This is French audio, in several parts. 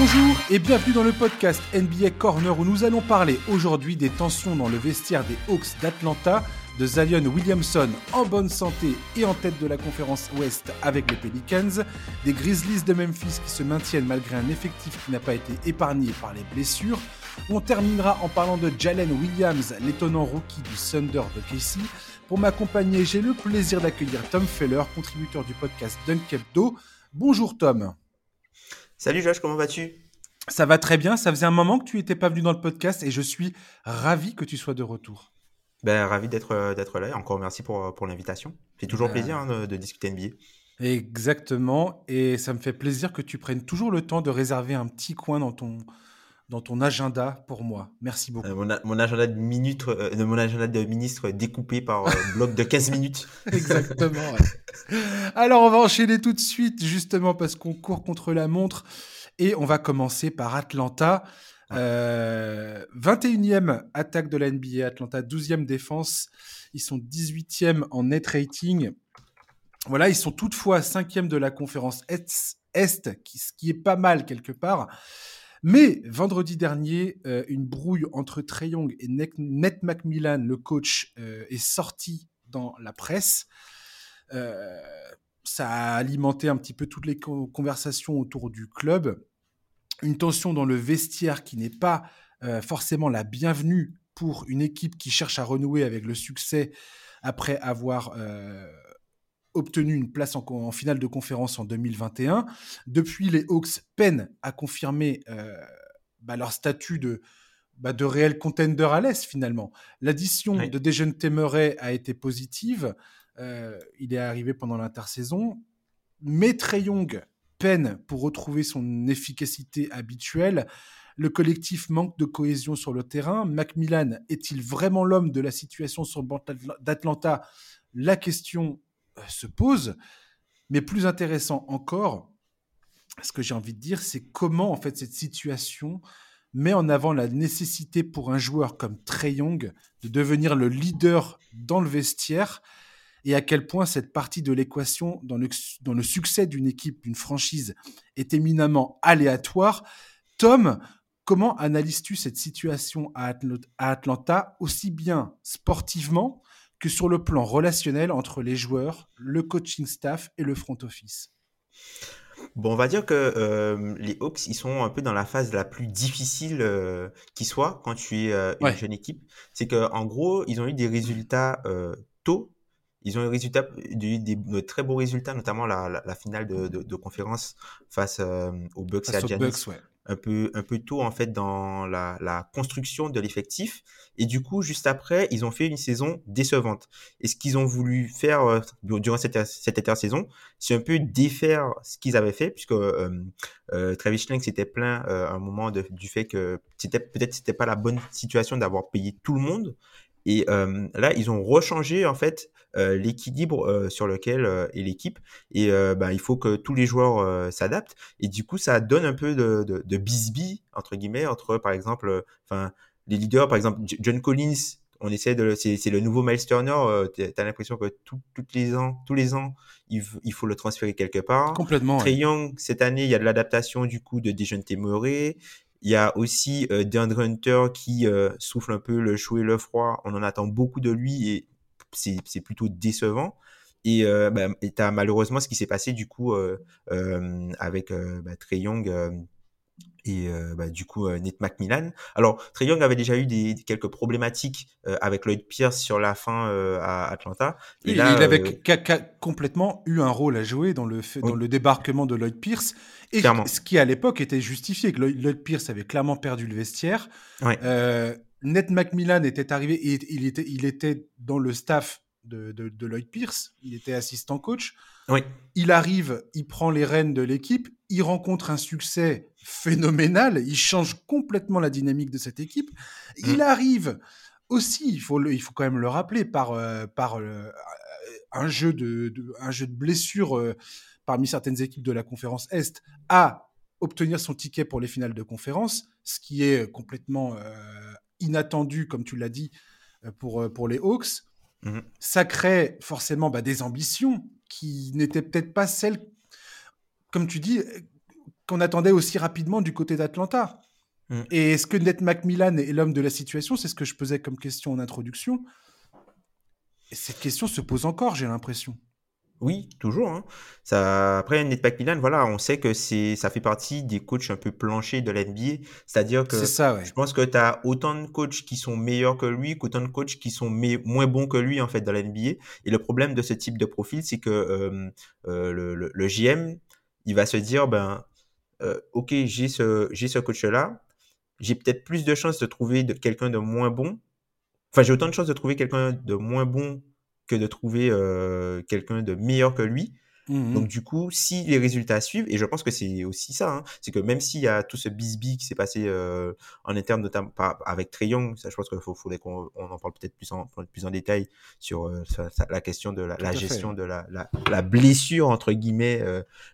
Bonjour et bienvenue dans le podcast NBA Corner où nous allons parler aujourd'hui des tensions dans le vestiaire des Hawks d'Atlanta, de Zion Williamson en bonne santé et en tête de la conférence Ouest avec les Pelicans, des Grizzlies de Memphis qui se maintiennent malgré un effectif qui n'a pas été épargné par les blessures. On terminera en parlant de Jalen Williams, l'étonnant rookie du Thunder de Casey. Pour m'accompagner, j'ai le plaisir d'accueillir Tom Feller, contributeur du podcast Dunk Bonjour Tom. Salut Josh, comment vas-tu? Ça va très bien, ça faisait un moment que tu n'étais pas venu dans le podcast et je suis ravi que tu sois de retour. Ben, ravi d'être euh, d'être là et encore merci pour, euh, pour l'invitation. C'est toujours ben... plaisir hein, de, de, discuter NBA. Exactement, et ça me fait plaisir que tu prennes toujours le temps de réserver un petit coin dans ton, dans ton agenda pour moi. Merci beaucoup. Euh, mon, a, mon, agenda de minutes, euh, mon agenda de ministre découpé par euh, bloc de 15 minutes. Exactement. Ouais. Alors, on va enchaîner tout de suite, justement, parce qu'on court contre la montre. Et on va commencer par Atlanta. Euh, 21e attaque de la NBA, Atlanta 12e défense. Ils sont 18e en net rating. Voilà, ils sont toutefois 5e de la conférence Est, ce qui est pas mal quelque part. Mais vendredi dernier, euh, une brouille entre Trey Young et Ned McMillan, le coach, euh, est sortie dans la presse. Euh, ça a alimenté un petit peu toutes les conversations autour du club. Une tension dans le vestiaire qui n'est pas forcément la bienvenue pour une équipe qui cherche à renouer avec le succès après avoir obtenu une place en, en, finale de conférence en 2021. Depuis, les Hawks peinent à confirmer euh, bah, leur statut de, bah, de réel contender à l'Est finalement. L'addition oui. de Dejan Temeray a été positive. Euh, il est arrivé pendant l'intersaison. Mais Trey Young peine pour retrouver son efficacité habituelle. Le collectif manque de cohésion sur le terrain. Macmillan est-il vraiment l'homme de la situation sur le banc d'Atlanta? La question se pose. Mais plus intéressant encore, ce que j'ai envie de dire, c'est comment en fait cette situation met en avant la nécessité pour un joueur comme Trey Young de devenir le leader dans le vestiaire et à quel point cette partie de l'équation dans le, dans le succès d'une équipe, d'une franchise, est éminemment aléatoire. Tom, comment analyses-tu cette situation à Atlanta, aussi bien sportivement que sur le plan relationnel entre les joueurs, le coaching staff et le front office Bon, on va dire que euh, les Hawks, ils sont un peu dans la phase la plus difficile euh, qui soit quand tu es euh, une ouais. jeune équipe. C'est qu'en gros, ils ont eu des résultats tôt. Ils ont eu résultats, des, des, de très beaux résultats, notamment la, la, la finale de, de, de, conférence face aux Bucks face et à Giannis. Bucks, ouais un peu un peu tôt en fait dans la, la construction de l'effectif. Et du coup juste après ils ont fait une saison décevante. Et ce qu'ils ont voulu faire euh, durant cette, cette intersaison c'est un peu défaire ce qu'ils avaient fait puisque euh, euh, Travis Schlenk s'était plaint euh, à un moment de, du fait que c'était peut-être c'était pas la bonne situation d'avoir payé tout le monde et euh, là, ils ont rechangé en fait euh, l'équilibre euh, sur lequel est l'équipe. Et bah, il faut que tous les joueurs s'adaptent. Et du coup, ça donne un peu de, de, de bisbis entre guillemets entre, par exemple, enfin les leaders, par exemple John Collins. On essaie de, c'est le nouveau Miles Turner. T'as l'impression que tout, toutes les ans, tous les ans, il, il, faut le transférer quelque part. Complètement. Trey Young, cette année, il y a de l'adaptation du coup de Dejounte Murray. Il y a aussi euh, DeAndre Hunter qui euh, souffle un peu le chaud et le froid. On en attend beaucoup de lui et c'est plutôt décevant. Et euh, bah, tu as malheureusement ce qui s'est passé du coup euh, euh, avec bah, Trey Young et bah, du coup Nate McMillan. Alors Trey Young avait déjà eu des, quelques problématiques avec Lloyd Pierce sur la fin à Atlanta. Et, et là, il avait complètement eu un rôle à jouer dans le fait, dans le débarquement de Lloyd Pierce. Et Clairement. ce qui à l'époque était justifié, que Lloyd Pierce avait clairement perdu le vestiaire. Ouais. Euh, Ned McMillan était arrivé et il était, il était dans le staff de, de, de, Lloyd Pierce. Il était assistant coach. Oui. Il arrive, il prend les rênes de l'équipe, il rencontre un succès phénoménal, il change complètement la dynamique de cette équipe. Mmh. Il arrive aussi, il faut, le, il faut quand même le rappeler, par, euh, par euh, un, jeu de, de, un jeu de blessure euh, parmi certaines équipes de la conférence Est à obtenir son ticket pour les finales de conférence, ce qui est complètement inattendu, comme tu l'as dit, pour, pour les Hawks. Mmh. Ça crée forcément bah, des ambitions qui n'étaient peut-être pas celles, comme tu dis, qu'on attendait aussi rapidement du côté d'Atlanta. Mm. Et est-ce que Ned McMillan est l'homme de la situation? C'est ce que je posais comme question en introduction. Et cette question se pose encore, j'ai l'impression. Oui, toujours. Hein. Ça, après, Ned McMillan, voilà, on sait que c'est, ça fait partie des coachs un peu planchers de l'NBA. C'est-à-dire que ça, je pense que tu as autant de coachs qui sont meilleurs que lui qu'autant de coachs qui sont moins bons que lui, en fait, dans l'NBA. Et le problème de ce type de profil, c'est que euh, euh, le, le, le, GM, il va se dire, ben, euh, ok, j'ai ce, j'ai ce coach-là, j'ai peut-être plus de chances de trouver de, quelqu'un de moins bon. Enfin, j'ai autant de chances de trouver quelqu'un de moins bon que de trouver euh, quelqu'un de meilleur que lui. Mmh Donc du coup, si les résultats suivent, et je pense que c'est aussi ça, hein, c'est que même s'il y a tout ce bisbee qui s'est passé euh, en interne, notamment avec Trey Young, ça je pense qu'il faudrait qu'on en parle peut-être plus en, plus en détail sur euh, la question de la, gestion de la, la, blessure entre guillemets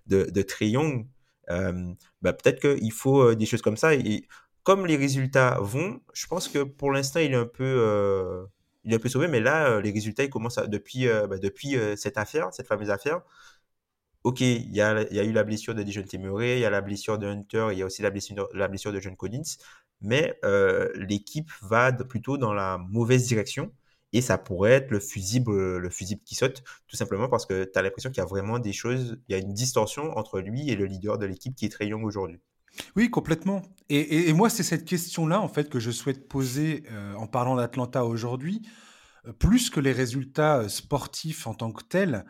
de, de Trey Young. bah, peut-être qu'il faut des choses comme ça. Et comme les résultats vont, je pense que pour l'instant, il est un peu il un peu sauvé, mais là, euh, les résultats, ils commencent depuis, euh, bah, depuis euh, cette affaire, cette fameuse affaire. Ok, il y a, a eu la blessure de Dijon Temeré, il y a la blessure de Hunter, il y a aussi la blessure, de John Collins, mais l'équipe va plutôt dans la mauvaise direction et ça pourrait être le fusible, le fusible qui saute, tout simplement parce que tu as l'impression qu'il y a vraiment des choses, il y a une distorsion entre lui et le leader de l'équipe qui est très young aujourd'hui. Oui, complètement. Et, moi, c'est cette question-là, en fait, que je souhaite poser euh, en parlant d'Atlanta aujourd'hui. Euh, plus que les résultats euh, sportifs en tant que tels,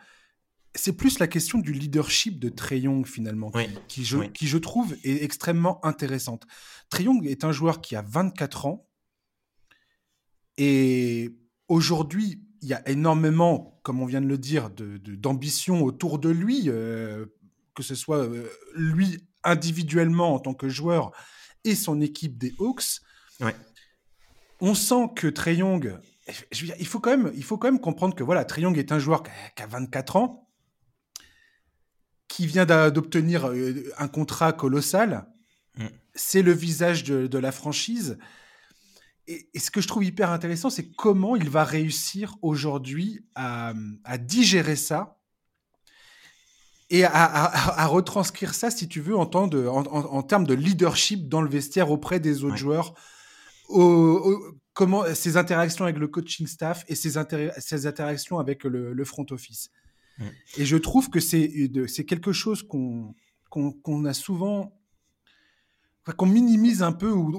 c'est plus la question du leadership de Trey Young, finalement, qui, je, qui, je, trouve est extrêmement intéressante. Trey Young est un joueur qui a 24 ans. Et aujourd'hui, il y a énormément, comme on vient de le dire, d'ambition de, autour de lui, que ce soit lui individuellement en tant que joueur et son équipe des Hawks. On sent que Trey Young, il faut quand même, il faut quand même comprendre que voilà, Trey Young est un joueur qui a 24 ans, qui vient d'obtenir euh, un contrat colossal. Mm. C'est le visage de, la franchise. Et, ce que je trouve hyper intéressant, c'est comment il va réussir aujourd'hui à, digérer ça et à, retranscrire ça, si tu veux, en, de, en, termes de leadership dans le vestiaire auprès des autres joueurs, comment ses interactions avec le coaching staff et ses, ses interactions avec le, front office. Et je trouve que c'est quelque chose qu'on qu'on a souvent qu'on minimise un peu ou,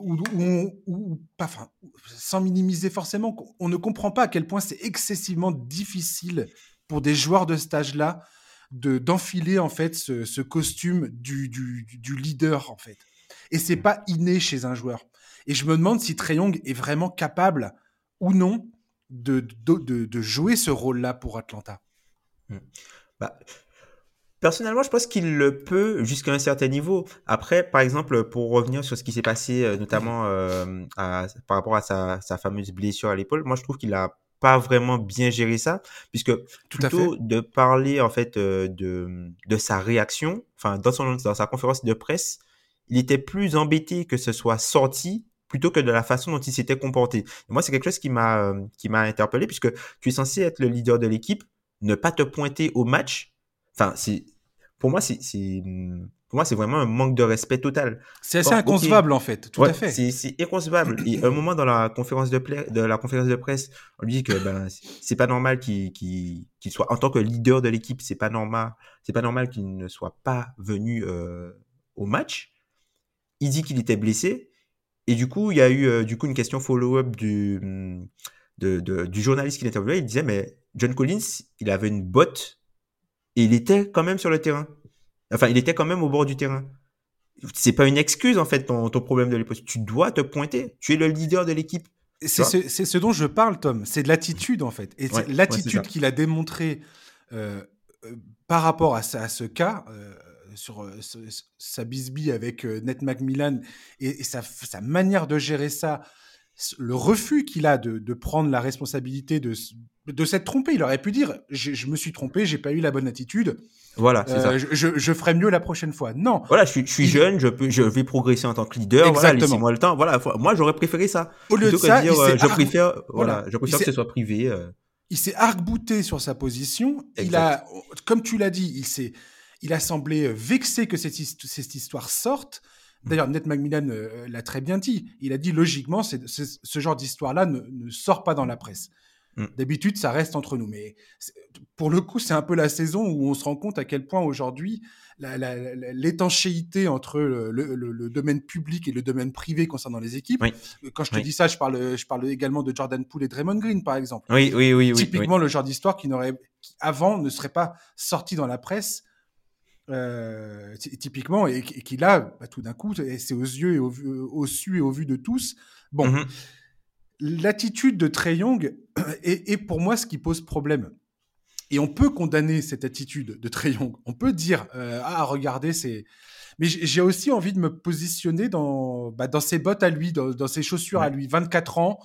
ou, pas, enfin, sans minimiser forcément, on ne comprend pas à quel point c'est excessivement difficile pour des joueurs de stage là de d'enfiler en fait ce, costume du, du, leader en fait. Et c'est pas inné chez un joueur. Et je me demande si Trey est vraiment capable ou non de, de, jouer ce rôle-là pour Atlanta. Mm. Bah, personnellement, je pense qu'il le peut jusqu'à un certain niveau. Après, par exemple, pour revenir sur ce qui s'est passé, euh, notamment euh, par rapport à sa, sa fameuse blessure à l'épaule, moi je trouve qu'il a pas vraiment bien géré ça, puisque Tout plutôt de parler en fait euh, de, de sa réaction, enfin dans, son, dans sa conférence de presse, il était plus embêté que ce soit sorti plutôt que de la façon dont il s'était comporté. moi, c'est quelque chose qui m'a euh, qui m'a interpellé, puisque tu es censé être le leader de l'équipe, ne pas te pointer au match. Enfin, c'est pour moi, c'est pour moi, c'est vraiment un manque de respect total. C'est assez inconcevable, en fait. Tout à fait. C'est inconcevable. Et un moment dans la conférence de, de, la conférence de presse, on lui dit que ben, c'est pas normal qu'il soit, en tant que leader de l'équipe, c'est pas normal, c'est pas normal qu'il ne soit pas venu euh, au match. Il dit qu'il était blessé. Et du coup, il y a eu euh, du coup une question follow-up du, de, de, du journaliste qui l'interviewait. Il disait, mais John Collins, il avait une botte et il était quand même sur le terrain. Enfin, il était quand même au bord du terrain. C'est pas une excuse, en fait, ton, ton problème de l'époque. Tu dois te pointer. Tu es le leader de l'équipe. C'est ce, ce, dont je parle, Tom. C'est de l'attitude, en fait. Et l'attitude qu'il a démontrée euh, euh, par rapport à, ce cas, euh, sur sa bisbille avec Ned McMillan et, sa, sa, manière de gérer ça, le refus qu'il a de, de, prendre la responsabilité de, de s'être trompé. Il aurait pu dire je, me suis trompé, j'ai pas eu la bonne attitude. Voilà, c'est ça. Euh, je, je, ferai mieux la prochaine fois. Non. Voilà, je suis, je suis jeune, je peux, je vais progresser en tant que leader. Exactement. Voilà, moi le temps. Voilà, moi j'aurais préféré ça. Au lieu de ça, dire, euh, je préfère, voilà, je préfère que ce soit privé. Euh. Il s'est arc-bouté sur sa position. Il a, comme tu l'as dit, il s'est, il a semblé vexé que cette, cette histoire sorte. D'ailleurs, Ned McMillan l'a très bien dit. Il a dit logiquement, ce genre d'histoire-là ne, sort pas dans la presse. Mm. D'habitude, ça reste entre nous. Mais pour le coup, c'est un peu la saison où on se rend compte à quel point aujourd'hui, l'étanchéité entre le, domaine public et le domaine privé concernant les équipes. Quand je te dis ça, je parle, je parle également de Jordan Poole et Draymond Green, par exemple. Oui, oui, oui. Typiquement le genre d'histoire qui n'aurait, avant, ne serait pas sorti dans la presse. Euh, typiquement, et, qui là, bah, tout d'un coup, c'est aux yeux et au, au, su et au vu de tous. Bon, mm-hmm. l'attitude de Trey Young est, pour moi ce qui pose problème. Et on peut condamner cette attitude de Trey Young. On peut dire euh, ah regardez c'est mais j'ai aussi envie de me positionner dans bah, dans ses bottes à lui, dans, ses chaussures à lui. 24 ans,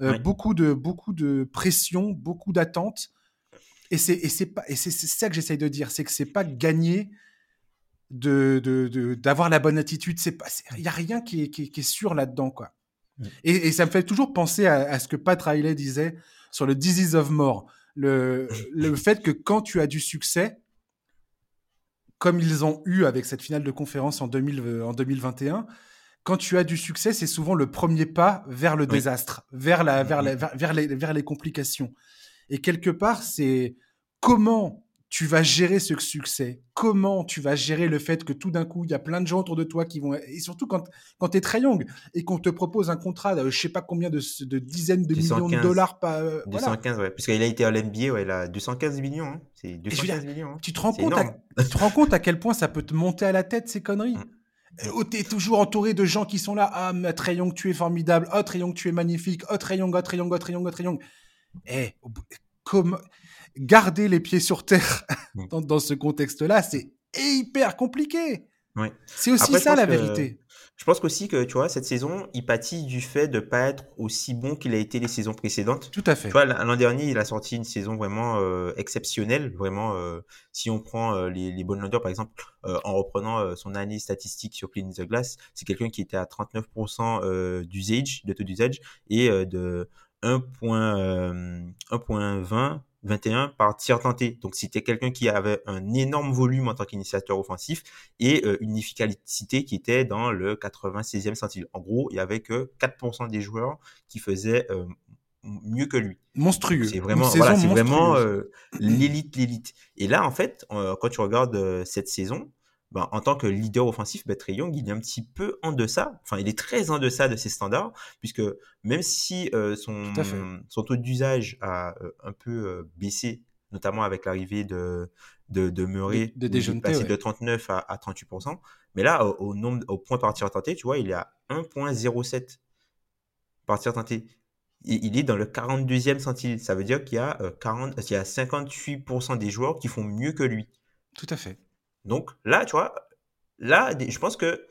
euh, beaucoup de beaucoup de pression, beaucoup d'attentes. Et c'est ça que j'essaye de dire, c'est que c'est pas gagné de d'avoir la bonne attitude. C'est pas il y a rien qui est, qui est, sûr là-dedans quoi. Et, ça me fait toujours penser à, à ce que Pat Riley disait sur le Disease of More le, le fait que quand tu as du succès, comme ils ont eu avec cette finale de conférence en, 2000, en 2021, quand tu as du succès, c'est souvent le premier pas vers le désastre, vers, la, vers, la, vers, les, vers les complications. Et quelque part, c'est comment tu vas gérer ce succès Comment tu vas gérer le fait que tout d'un coup, il y a plein de gens autour de toi qui vont... Et surtout quand, quand tu es très young et qu'on te propose un contrat de je sais pas combien de, de dizaines de millions de dollars par... 215, ouais. Puisqu'il a été à l'NBA, ouais, il a 215 millions. Hein. C'est 215 millions. Hein. Tu, te rends compte à, tu te rends compte à quel point ça peut te monter à la tête, ces conneries? Mm. euh, Oh, t'es toujours entouré de gens qui sont là. Ah, Trey Young, tu es formidable. Oh, Trey Young, tu es magnifique. Oh, Trey Young, oh, Trey Young, oh, Trey Young, oh, Trey Young. Eh, comme garder les pieds sur terre dans, ce contexte-là, c'est hyper compliqué. C'est aussi ça la vérité. Je pense aussi que, tu vois, cette saison, il pâtit du fait de pas être aussi bon qu'il a été les saisons précédentes. Tout à fait. Tu vois, l'an dernier, il a sorti une saison vraiment euh, exceptionnelle. Vraiment, euh, si on prend euh, les, les bonnes par exemple, en reprenant son année statistique sur Clean the Glass, c'est quelqu'un qui était à 39% d'usage, de taux d'usage, et de 1.20 21 par tir tenté. Donc c'était quelqu'un qui avait un énorme volume en tant qu'initiateur offensif et euh, une efficacité qui était dans le 96e centile. En gros, il y avait que 4% des joueurs qui faisaient euh, mieux que lui. Monstrueux. C'est vraiment, voilà, c'est vraiment euh, l'élite, l'élite. Et là, en fait, quand tu regardes cette saison, ben, en tant que leader offensif, ben, Trey Young, il est un petit peu en deçà, enfin, il est très en deçà de ses standards, puisque même si euh, son, son taux d'usage a euh, un peu euh, baissé, notamment avec l'arrivée de, de, de Murray, de, de, passé de 39 à, à 38%, mais là, au, nombre, au point par tir tenté, tu vois, il est à 1.07 par tir tenté. Il, est dans le 42e centile. Ça veut dire qu'il y a, 40, il y a 58% des joueurs qui font mieux que lui. Tout à fait. Donc là, tu vois, là, je pense que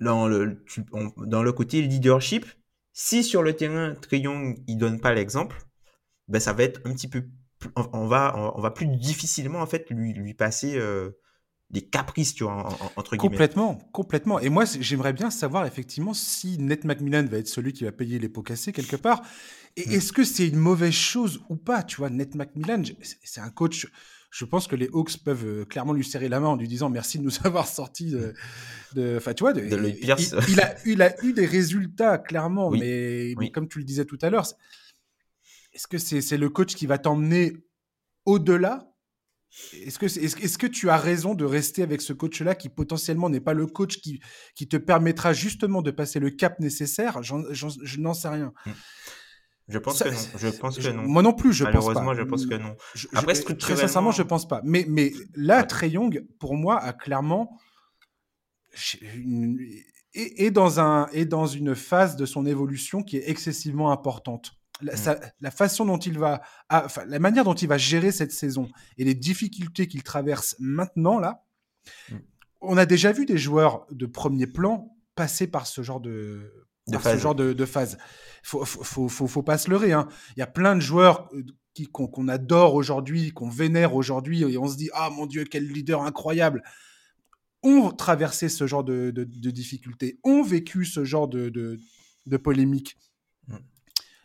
dans le, dans le côté leadership, si sur le terrain, Triong, il donne pas l'exemple, ben ça va être un petit peu, on, va, on, va plus difficilement en fait lui, lui passer euh, des caprices, tu vois, entre guillemets. Complètement, complètement. Et moi, j'aimerais bien savoir effectivement si Ned McMillan va être celui qui va payer les pots cassés quelque part. Et mm. est-ce que c'est une mauvaise chose ou pas Tu vois, Ned McMillan, c'est un coach je pense que les Hawks peuvent euh, clairement lui serrer la main en lui disant merci de nous avoir sorti de, enfin tu vois, de, il, a, il a eu des résultats clairement, mais, comme tu le disais tout à l'heure, est-ce que c'est le coach qui va t'emmener au-delà? Est-ce que, est, que tu as raison de rester avec ce coach-là qui potentiellement n'est pas le coach qui, qui te permettra justement de passer le cap nécessaire? Je n'en sais rien. Je pense que non. Je pense que non. Moi non plus, je pense pas. Malheureusement, je pense que non. Après, très sincèrement, je pense pas. Mais, mais là, Trey Young, pour moi, a clairement et, dans un et dans une phase de son évolution qui est excessivement importante. La, mm. la façon dont il va, la manière dont il va gérer cette saison et les difficultés qu'il traverse maintenant là, mm. on a déjà vu des joueurs de premier plan passer par ce genre de de ce genre de, de, phase. Faut, faut, faut, faut, pas se leurrer. Hein. Il y a plein de joueurs euh, qui, qu'on, adore aujourd'hui, qu'on vénère aujourd'hui, et on se dit ah mon dieu quel leader incroyable. Ont traversé ce genre de, de, difficultés, ont vécu ce genre de, de, polémique. Mm.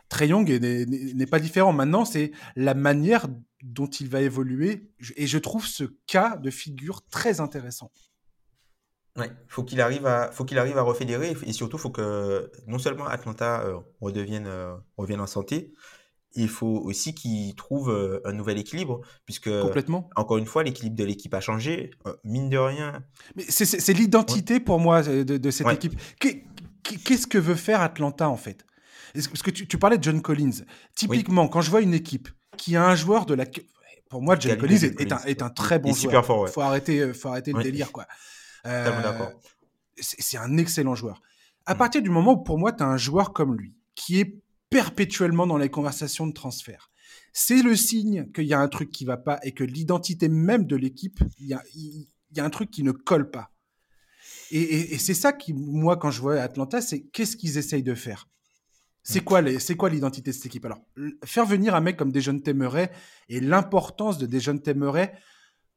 Trey Young n'est pas différent. Maintenant, c'est la manière dont il va évoluer. Et je trouve ce cas de figure très intéressant. Ouais, faut qu'il arrive à, faut qu'il arrive à refédérer et surtout faut que non seulement Atlanta euh, redevienne, euh, revienne en santé, il faut aussi qu'il trouve euh, un nouvel équilibre puisque complètement. Encore une fois, l'équilibre de l'équipe a changé, mine de rien. Mais c'est l'identité pour moi de, de cette équipe. Qu'est-ce que veut faire Atlanta en fait? Parce que tu, tu, parlais de John Collins. Typiquement, quand je vois une équipe qui a un joueur de la pour moi, John Collins, est, un, est, un, très bon joueur. Super fort, Faut arrêter, faut arrêter le délire, quoi. Euh, c'est un excellent joueur. À mm. partir du moment où, pour moi, tu as un joueur comme lui, qui est perpétuellement dans les conversations de transfert, c'est le signe qu'il y a un truc qui va pas et que l'identité même de l'équipe, il y a, y a, un truc qui ne colle pas. Et, c'est ça qui, moi, quand je vois Atlanta, c'est qu'est-ce qu'ils essayent de faire? C'est mm. quoi, c'est quoi l'identité de cette équipe? Alors, faire venir un mec comme Desjeunes Temeray et l'importance de Desjeunes Temeray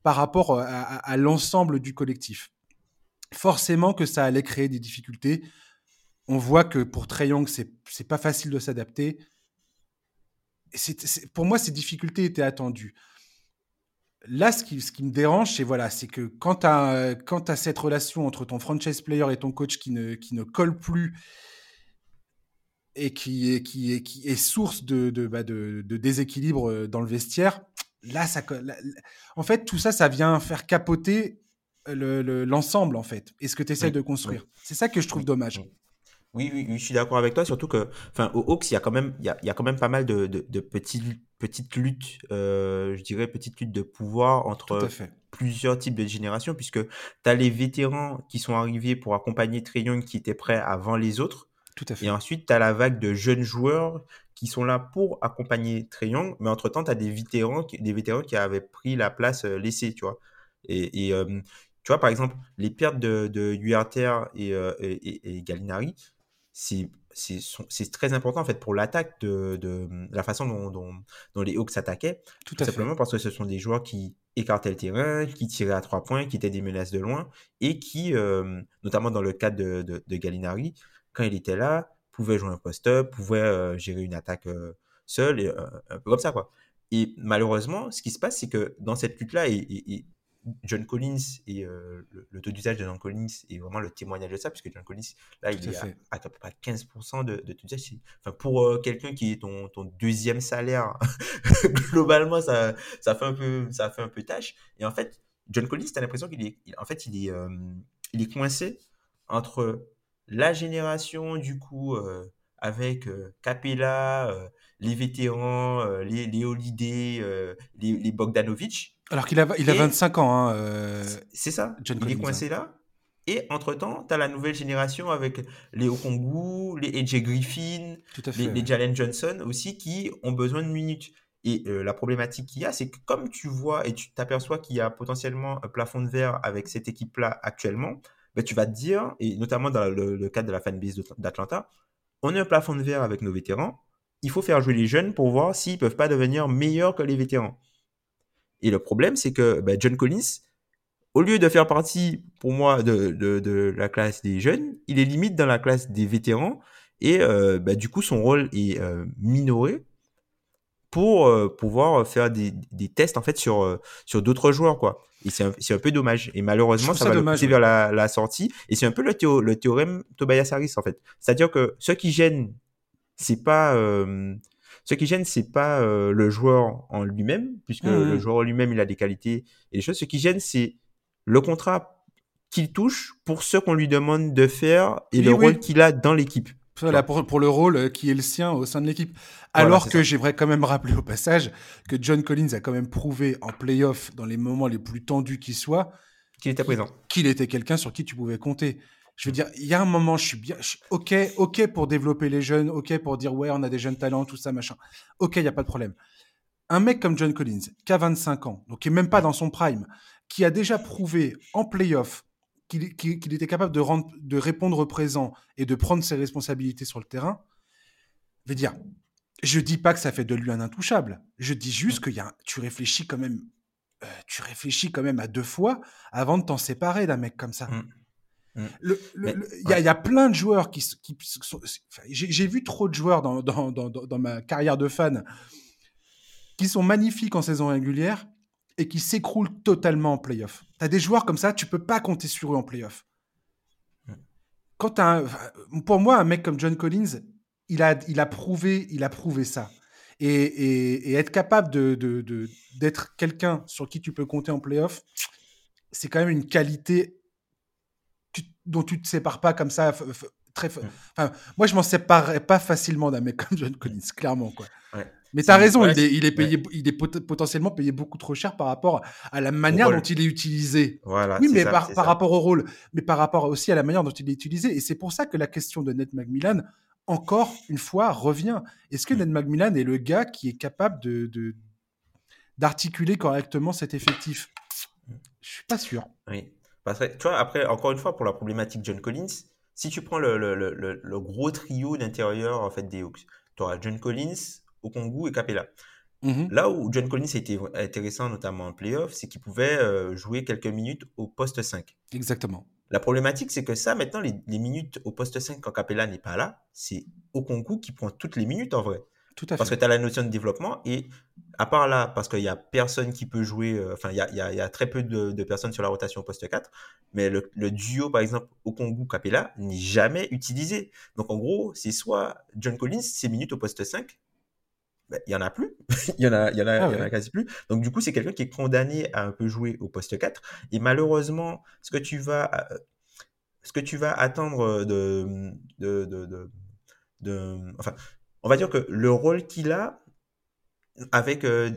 par rapport à, à l'ensemble du collectif forcément que ça allait créer des difficultés. On voit que pour Trey Young, c'est, pas facile de s'adapter. Pour moi, ces difficultés étaient attendues. Là, ce qui, ce qui me dérange, c'est voilà, que quand tu as, cette relation entre ton franchise player et ton coach qui ne, qui ne colle plus et qui est, qui est, qui est source de, de, bah, de, de déséquilibre dans le vestiaire, là, ça, en fait, tout ça, ça vient faire capoter l'ensemble, en fait, et ce que tu essaies de construire. C'est ça que je trouve dommage. Oui, oui, je suis d'accord avec toi, surtout que, enfin, au Hawks, il y a quand même, il y a, il y a quand même pas mal de, de, petites, petites luttes, euh, je dirais, petites luttes de pouvoir entre plusieurs types de générations, puisque tu as les vétérans qui sont arrivés pour accompagner Trayon qui étaient prêts avant les autres. Tout à fait. Et ensuite, tu as la vague de jeunes joueurs qui sont là pour accompagner Trayon mais entre-temps, tu as des vétérans, des vétérans qui avaient pris la place euh, laissée, tu vois. Et, et euh, tu vois, par exemple, les pertes de, de euh, et, et, Gallinari, c'est très important en fait pour l'attaque de, la façon dont, dont, les Hawks s'attaquaient. Tout, simplement parce que ce sont des joueurs qui écartaient le terrain, qui tiraient à trois points, qui étaient des menaces de loin et qui, euh, notamment dans le cadre de, de, Gallinari, quand il était là, pouvait jouer un post-up, pouvait euh, gérer une attaque seul, et, un peu comme ça quoi. Et malheureusement, ce qui se passe, c'est que dans cette lutte-là, et, John Collins et euh, le, taux d'usage de John Collins est vraiment le témoignage de ça, puisque John Collins, là, il est à, peu près 15% de, taux d'usage. Enfin, pour euh, quelqu'un qui est ton, ton deuxième salaire, globalement, ça, ça, fait un peu, ça fait un peu tâche. Et en fait, John Collins, tu as l'impression qu'il est, en fait, il est, euh, il est coincé entre la génération, du coup, avec Capella, les vétérans, les, les Holiday, les, les Bogdanovic, alors qu'il a, il a 25 ans. Hein, euh, c'est ça. John il est coincé hein. là. Et entre-temps, tu as la nouvelle génération avec les Okongu, les AJ Griffin, les, Jalen Johnson aussi qui ont besoin de minutes. Et euh, la problématique qu'il y a, c'est que comme tu vois et tu t'aperçois qu'il y a potentiellement un plafond de verre avec cette équipe-là actuellement, ben, tu vas te dire, et notamment dans le, cadre de la fanbase d'Atlanta, on a un plafond de verre avec nos vétérans, il faut faire jouer les jeunes pour voir s'ils peuvent pas devenir meilleurs que les vétérans. Et le problème, c'est que bah, John Collins, au lieu de faire partie, pour moi, de, de, de, la classe des jeunes, il est limite dans la classe des vétérans. Et euh, bah, du coup, son rôle est euh, minoré pour euh, pouvoir faire des, des, tests en fait sur, sur d'autres joueurs. quoi. Et c'est un, un, peu dommage. Et malheureusement, ça, va le pousser vers la, la, sortie. Et c'est un peu le, le théorème Tobias Harris, en fait. C'est-à-dire que ce qui gêne, c'est pas ce qui gêne, c'est pas euh, le joueur en lui-même, puisque le mmh. joueur en lui-même, il a des qualités et des choses. Ce qui gêne, c'est le contrat qu'il touche pour ce qu'on lui demande de faire et le rôle qu'il a dans l'équipe. Voilà, pour, pour, le rôle euh, qui est le sien au sein de l'équipe. Alors que j'aimerais quand même rappeler au passage que John Collins a quand même prouvé en playoff, dans les moments les plus tendus qui soient, qu'il était présent. Qu'il était quelqu'un sur qui tu pouvais compter. Je veux dire, il y a un moment, je suis bien, ok, ok pour développer les jeunes, ok pour dire ouais, on a des jeunes talents, tout ça, machin. Ok, il y a pas de problème. Un mec comme John Collins, qui a 25 ans, donc qui est même pas dans son prime, qui a déjà prouvé en playoff qu'il était capable de, rendre, de répondre présent et de prendre ses responsabilités sur le terrain, je veux dire, je dis pas que ça fait de lui un intouchable. Je dis juste que y a, tu réfléchis quand même, euh, tu réfléchis quand même à deux fois avant de t'en séparer d'un mec comme ça. Mm. Mm. Il y, a plein de joueurs qui, qui sont. J'ai vu trop de joueurs dans, dans, dans, dans, ma carrière de fan qui sont magnifiques en saison régulière et qui s'écroulent totalement en playoff. Tu as des joueurs comme ça, tu peux pas compter sur eux en playoff. Mm. Quand as pour moi, un mec comme John Collins, il a, il a, prouvé, il a prouvé ça. Et, et, et être capable de, de, d'être quelqu'un sur qui tu peux compter en playoff, c'est quand même une qualité dont tu te sépares pas comme ça. Très, mm. enfin, moi, je m'en séparerais pas facilement d'un mec comme John Collins, clairement. Quoi. Mais tu as raison, il, est, il, est, payé, il est potentiellement payé beaucoup trop cher par rapport à la manière dont il est utilisé. Voilà, oui, mais par, par rapport au rôle, mais par rapport aussi à la manière dont il est utilisé. Et c'est pour ça que la question de Ned McMillan, encore une fois, revient. Est-ce que mm. Ned McMillan est le gars qui est capable de d'articuler correctement cet effectif? Je suis pas sûr. Oui. Parce que, tu vois, après, encore une fois, pour la problématique John Collins, si tu prends le, le, le, le gros trio d'intérieur en fait, des Hawks, tu auras John Collins, Okongu et Capella. Mm-hmm. Là où John Collins a été intéressant, notamment en playoff, c'est qu'il pouvait euh, jouer quelques minutes au poste 5. Exactement. La problématique, c'est que ça, maintenant, les, les, minutes au poste 5 quand Capella n'est pas là, c'est Okongu qui prend toutes les minutes en vrai. Tout à parce que tu as la notion de développement et à part là, parce qu'il n'y a personne qui peut jouer, euh, enfin, il y a, y, a, y a, très peu de, de, personnes sur la rotation au poste 4, mais le, le duo, par exemple, Okongu-Capella n'est jamais utilisé. Donc, en gros, c'est soit John Collins, ses minutes au poste 5, ben, il y en a plus. il y en a, y en a, ah y en a quasi plus. Donc, du coup, c'est quelqu'un qui est condamné à un peu jouer au poste 4. Et malheureusement, ce que tu vas, euh, ce que tu vas attendre de, de, de, de, de enfin, on va dire que le rôle qu'il a avec euh,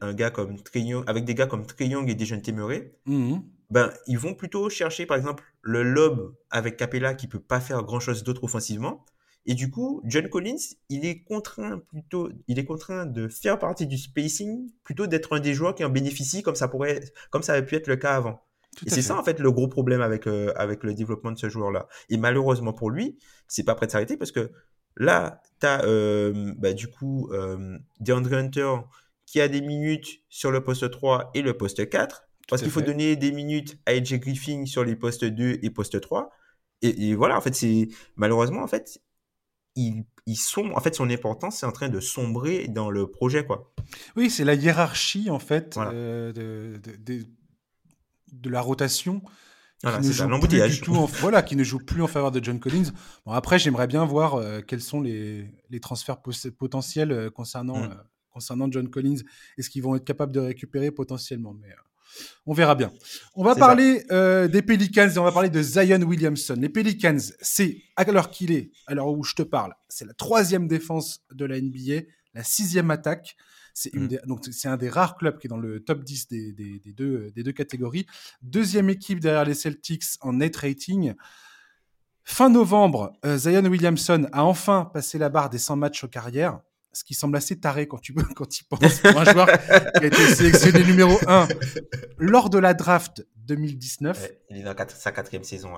un, un, gars comme Trion, avec des gars comme Triong et Dejan Temeré, mmh ben ils vont plutôt chercher par exemple le lob avec Capella qui peut pas faire grand chose d'autre offensivement. Et du coup, John Collins, il est contraint plutôt, il est contraint de faire partie du spacing plutôt d'être un des joueurs qui en bénéficie comme ça pourrait, comme ça avait pu être le cas avant. et c'est ça en fait le gros problème avec euh, avec le développement de ce joueur-là. Et malheureusement pour lui, c'est pas prêt de s'arrêter parce que Là, tu as euh, bah, du coup euh, DeAndre Hunter qui a des minutes sur le poste 3 et le poste 4. Parce qu'il faut donner des minutes à AJ Griffin sur les postes 2 et poste 3. Et, voilà, en fait, c'est malheureusement, en fait, il, il sombre, en fait, son importance est en train de sombrer dans le projet, quoi. Oui, c'est la hiérarchie, en fait, euh, de, de, de, la rotation voilà, qui ne joue plus du tout en, voilà, qui ne joue plus en faveur de John Collins. Bon, après, j'aimerais bien voir euh, quels sont les, les transferts potentiels euh, concernant, mm. euh, concernant John Collins. Est-ce qu'ils vont être capables de récupérer potentiellement? Mais on verra bien. On va parler des Pelicans et on va parler de Zion Williamson. Les Pelicans, c'est, à l'heure qu'il est, à l'heure où je te parle, c'est la troisième défense de la NBA, la sixième attaque. C'est mmh. donc c'est un des rares clubs qui est dans le top 10 des, des, des, deux, des deux catégories. Deuxième équipe derrière les Celtics en net rating. Fin novembre, euh, Zion Williamson a enfin passé la barre des 100 matchs aux carrière, ce qui semble assez taré quand tu, quand tu penses pour un joueur qui a été sélectionné numéro 1 lors de la draft 2019. il est dans sa quatrième saison.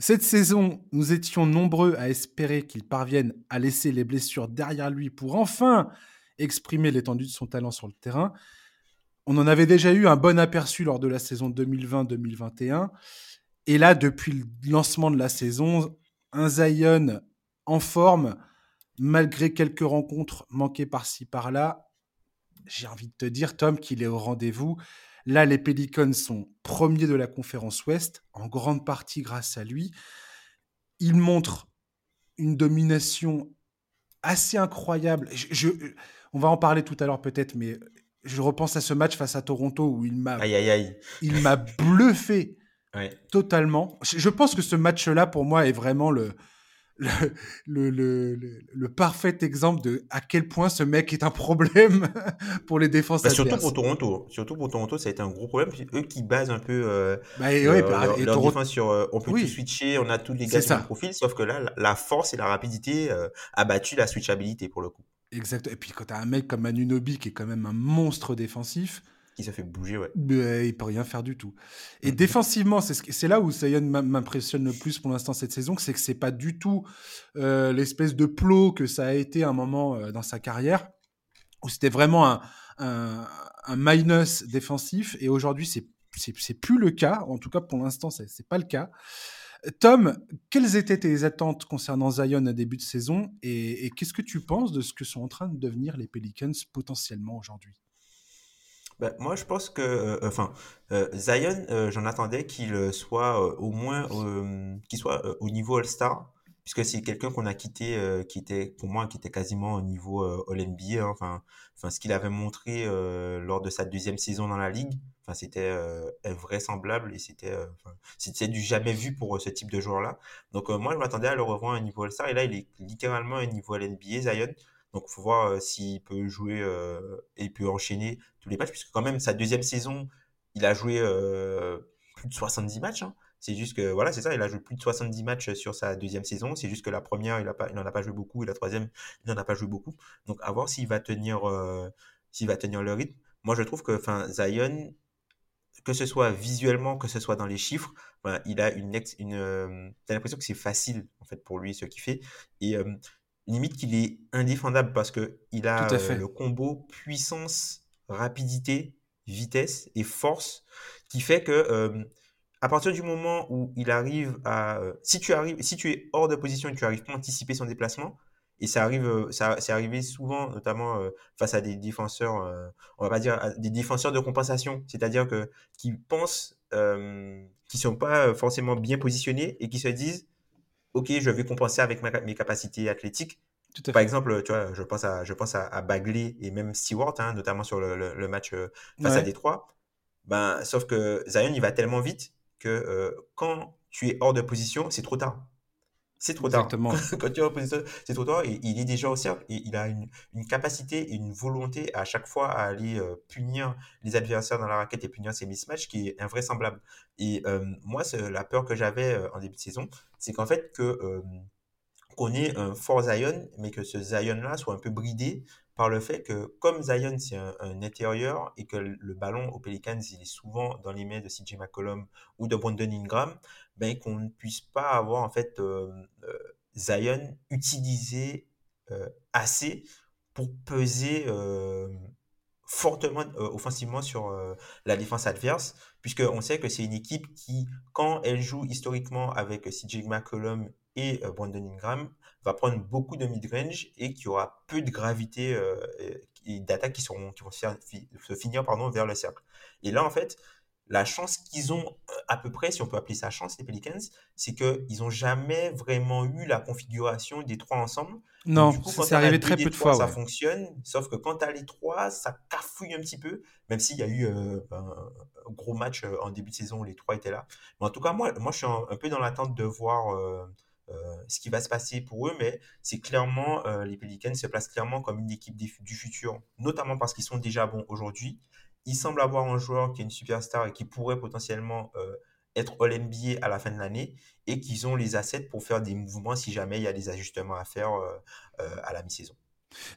Cette saison, nous étions nombreux à espérer qu'il parvienne à laisser les blessures derrière lui pour enfin exprimer l'étendue de son talent sur le terrain. On en avait déjà eu un bon aperçu lors de la saison 2020-2021. Et là, depuis le lancement de la saison, un Zion en forme, malgré quelques rencontres manquées par-ci par-là. J'ai envie de te dire, Tom, qu'il est au rendez-vous. Là, les Pelicans sont premiers de la conférence Ouest, en grande partie grâce à lui. Il montre une domination assez incroyable. je, on va en parler tout à l'heure peut-être, mais je repense à ce match face à Toronto où il m'a, il m'a bluffé totalement. Je pense que ce match-là, pour moi, est vraiment le, le, le, le, parfait exemple de à quel point ce mec est un problème pour les défenses bah, Surtout pour Toronto. Surtout pour Toronto, ça a été un gros problème. Eux qui basent un peu euh, bah, et, bah, leur, défense sur euh, on peut tout switcher, on a tous les gars sur le profil, sauf que là, la force et la rapidité euh, a battu la switchabilité pour le coup. Exact. Et puis quand tu as un mec comme Anunobi qui est quand même un monstre défensif. Qui se fait bouger, ouais. Ben, il peut rien faire du tout. Et mm-hmm. défensivement, c'est là où Sayon m'impressionne le plus pour l'instant cette saison, c'est que c'est pas du tout euh, l'espèce de plot que ça a été un moment euh, dans sa carrière, où c'était vraiment un, un, un, minus défensif. Et aujourd'hui, c'est c'est plus le cas. En tout cas, pour l'instant, c'est pas le cas. Tom, quelles étaient tes attentes concernant Zion à début de saison et, qu'est-ce que tu penses de ce que sont en train de devenir les Pelicans potentiellement aujourd'hui? Ben, moi, je pense que, euh, enfin, euh, Zion, euh, j'en attendais qu'il soit au moins, qu'il soit au niveau All-Star puisque c'est quelqu'un qu'on a quitté, qui était pour moi qui était quasiment au niveau euh, All NBA. Hein. enfin, ce qu'il avait montré lors de sa deuxième saison dans la ligue, c'était invraisemblable et c'était c'était du jamais vu pour ce type de joueur là. Donc moi je m'attendais à le revoir à un niveau All-Star et là il est littéralement à un niveau All NBA Zion. Donc il faut voir s'il peut jouer et peut enchaîner tous les matchs puisque quand même sa deuxième saison il a joué plus de 70 matchs. Hein. C'est juste que, voilà, c'est ça, il a joué plus de 70 matchs sur sa deuxième saison. C'est juste que la première, il n'en a, pas, joué beaucoup, et la troisième, il n'en a pas joué beaucoup. Donc, à voir s'il va tenir, euh, s'il va tenir le rythme. Moi, je trouve que, enfin, Zion, que ce soit visuellement, que ce soit dans les chiffres, il a une, une euh, l'impression que c'est facile, en fait, pour lui, ce qu'il fait. Et euh, limite qu'il est indéfendable parce que il a le combo puissance, rapidité, vitesse et force qui fait que à partir du moment où il arrive à, euh, si tu arrives, si tu es hors de position et tu arrives pas à anticiper son déplacement, et ça arrive, euh, ça, c'est arrivé souvent, notamment euh, face à des défenseurs, on va pas dire des défenseurs de compensation, c'est-à-dire que qui pensent, euh, qui sont pas forcément bien positionnés et qui se disent, ok, je vais compenser avec mes capacités athlétiques. Par exemple, tu vois, je pense à, je pense à, Bagley et même Stewart, hein, notamment sur le, le, match face à Détroit. Ben, sauf que Zion, il va tellement vite que euh, quand tu es hors de position, c'est trop tard. C'est trop tard. Exactement. quand tu es c'est trop tard. Et il est déjà au cercle et il a une, une capacité et une volonté à chaque fois à aller euh, punir les adversaires dans la raquette et punir ses mismatchs qui est invraisemblable. Et euh, moi, la peur que j'avais en début de saison, c'est qu'en fait, que qu'on ait un fort Zion, mais que ce Zion-là soit un peu bridé par le fait que comme Zion c'est un, intérieur et que le ballon aux Pelicans il est souvent dans les mains de CJ McCollum ou de Brandon Ingram, ben qu'on ne puisse pas avoir en fait euh, euh, Zion utilisé euh, assez pour peser fortement offensivement sur la défense adverse, puisqu'on sait que c'est une équipe qui, quand elle joue historiquement avec CJ McCollum et Brandon Ingram, va prendre beaucoup de mid-range et qui aura peu de gravité et d'attaques qui, vont se, finir vers le cercle. Et là, en fait, la chance qu'ils ont euh, à peu près, si on peut appeler ça chance, les Pelicans, c'est qu'ils n'ont jamais vraiment eu la configuration des trois ensemble. Non, du coup, c'est arrivé très peu de fois. Ça fonctionne, sauf que quand tu as les trois, ça cafouille un petit peu, même s'il y a eu euh, un gros match en début de saison où les trois étaient là. Mais en tout cas, moi, moi je suis un, peu dans l'attente de voir euh, ce qui va se passer pour eux, mais c'est clairement, euh, les Pelicans se placent clairement comme une équipe du futur, notamment parce qu'ils sont déjà bons aujourd'hui. Ils semblent avoir un joueur qui est une superstar et qui pourrait potentiellement euh, être All-NBA à la fin de l'année et qu'ils ont les assets pour faire des mouvements si jamais il y a des ajustements à faire à la mi-saison.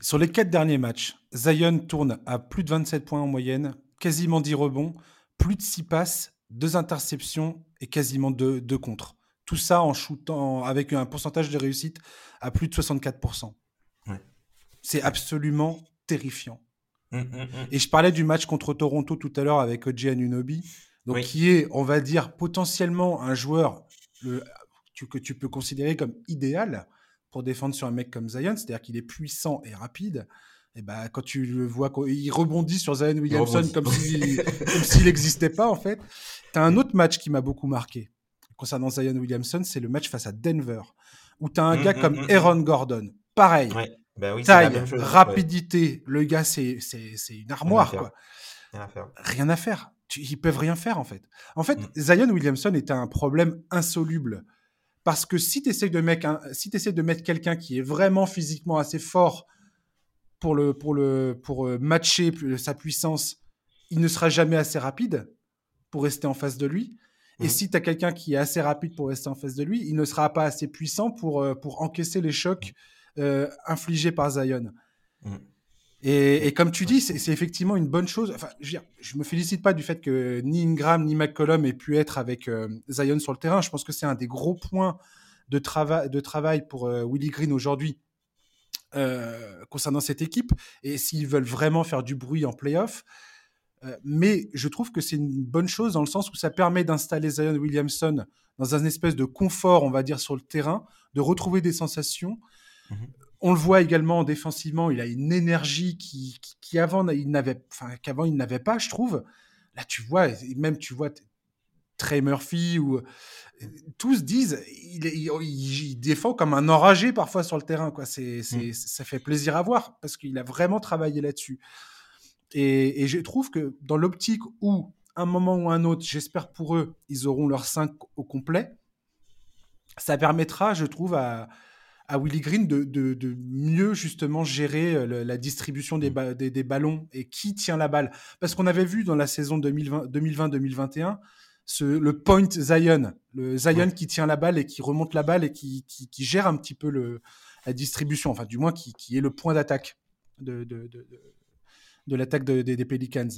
Sur les quatre derniers matchs, Zion tourne à plus de 27 points en moyenne, quasiment 10 rebonds, plus de 6 passes, 2 interceptions et quasiment 2, 2 contre. Tout ça en shootant avec un pourcentage de réussite à plus de 64%. C'est absolument terrifiant. Hum, hum, hum. Et je parlais du match contre Toronto tout à l'heure avec Oji Anunobi, donc qui est, on va dire, potentiellement un joueur que tu peux considérer comme idéal pour défendre sur un mec comme Zion, c'est-à-dire qu'il est puissant et rapide. Et ben, quand tu le vois, il rebondit sur Zion Williamson comme s'il n'existait pas, en fait. Tu as un autre match qui m'a beaucoup marqué concernant Zion Williamson, c'est le match face à Denver, où tu as un gars comme Aaron Gordon. Pareil. Ben taille, rapidité. Le gars, c'est une armoire. Rien quoi. Rien à faire. Rien à faire. ils peuvent rien faire, en fait. En fait, Zion Williamson était un problème insoluble. Parce que si tu essaies de, si de mettre quelqu'un qui est vraiment physiquement assez fort pour, le, pour, le, pour euh, matcher sa puissance, il ne sera jamais assez rapide pour rester en face de lui. Et mmh. si tu as quelqu'un qui est assez rapide pour rester en face de lui, il ne sera pas assez puissant pour, euh, pour encaisser les chocs euh, infligés par Zion. Mmh. Et, comme tu dis, c'est effectivement une bonne chose. Enfin, je, ne me félicite pas du fait que ni Ingram ni McCollum aient pu être avec euh, Zion sur le terrain. Je pense que c'est un des gros points de, de travail pour Willie Green aujourd'hui concernant cette équipe. Et s'ils veulent vraiment faire du bruit en playoff, mais je trouve que c'est une bonne chose dans le sens où ça permet d'installer Zion Williamson dans un espèce de confort, on va dire, sur le terrain, de retrouver des sensations. Mmh on le voit également défensivement, il a une énergie qui, qui, avant il n'avait, enfin qu'avant il n'avait pas, je trouve. Là, tu vois, même tu vois Trey Murphy ou tous disent, il, il, défend comme un enragé parfois sur le terrain, quoi. C'est, mmh. ça fait plaisir à voir parce qu'il a vraiment travaillé là-dessus. Et, et, je trouve que dans l'optique où un moment ou un autre, j'espère pour eux, ils auront leurs 5 au complet, ça permettra, je trouve, à, à Willy Green de, de, mieux justement gérer euh, la distribution des, des, ballons et qui tient la balle. Parce qu'on avait vu dans la saison 2020-2021 le point Zion, le Zion qui tient la balle et qui remonte la balle et qui, qui, gère un petit peu le, la distribution, enfin du moins qui, qui est le point d'attaque de, de, de l'attaque des Pelicans.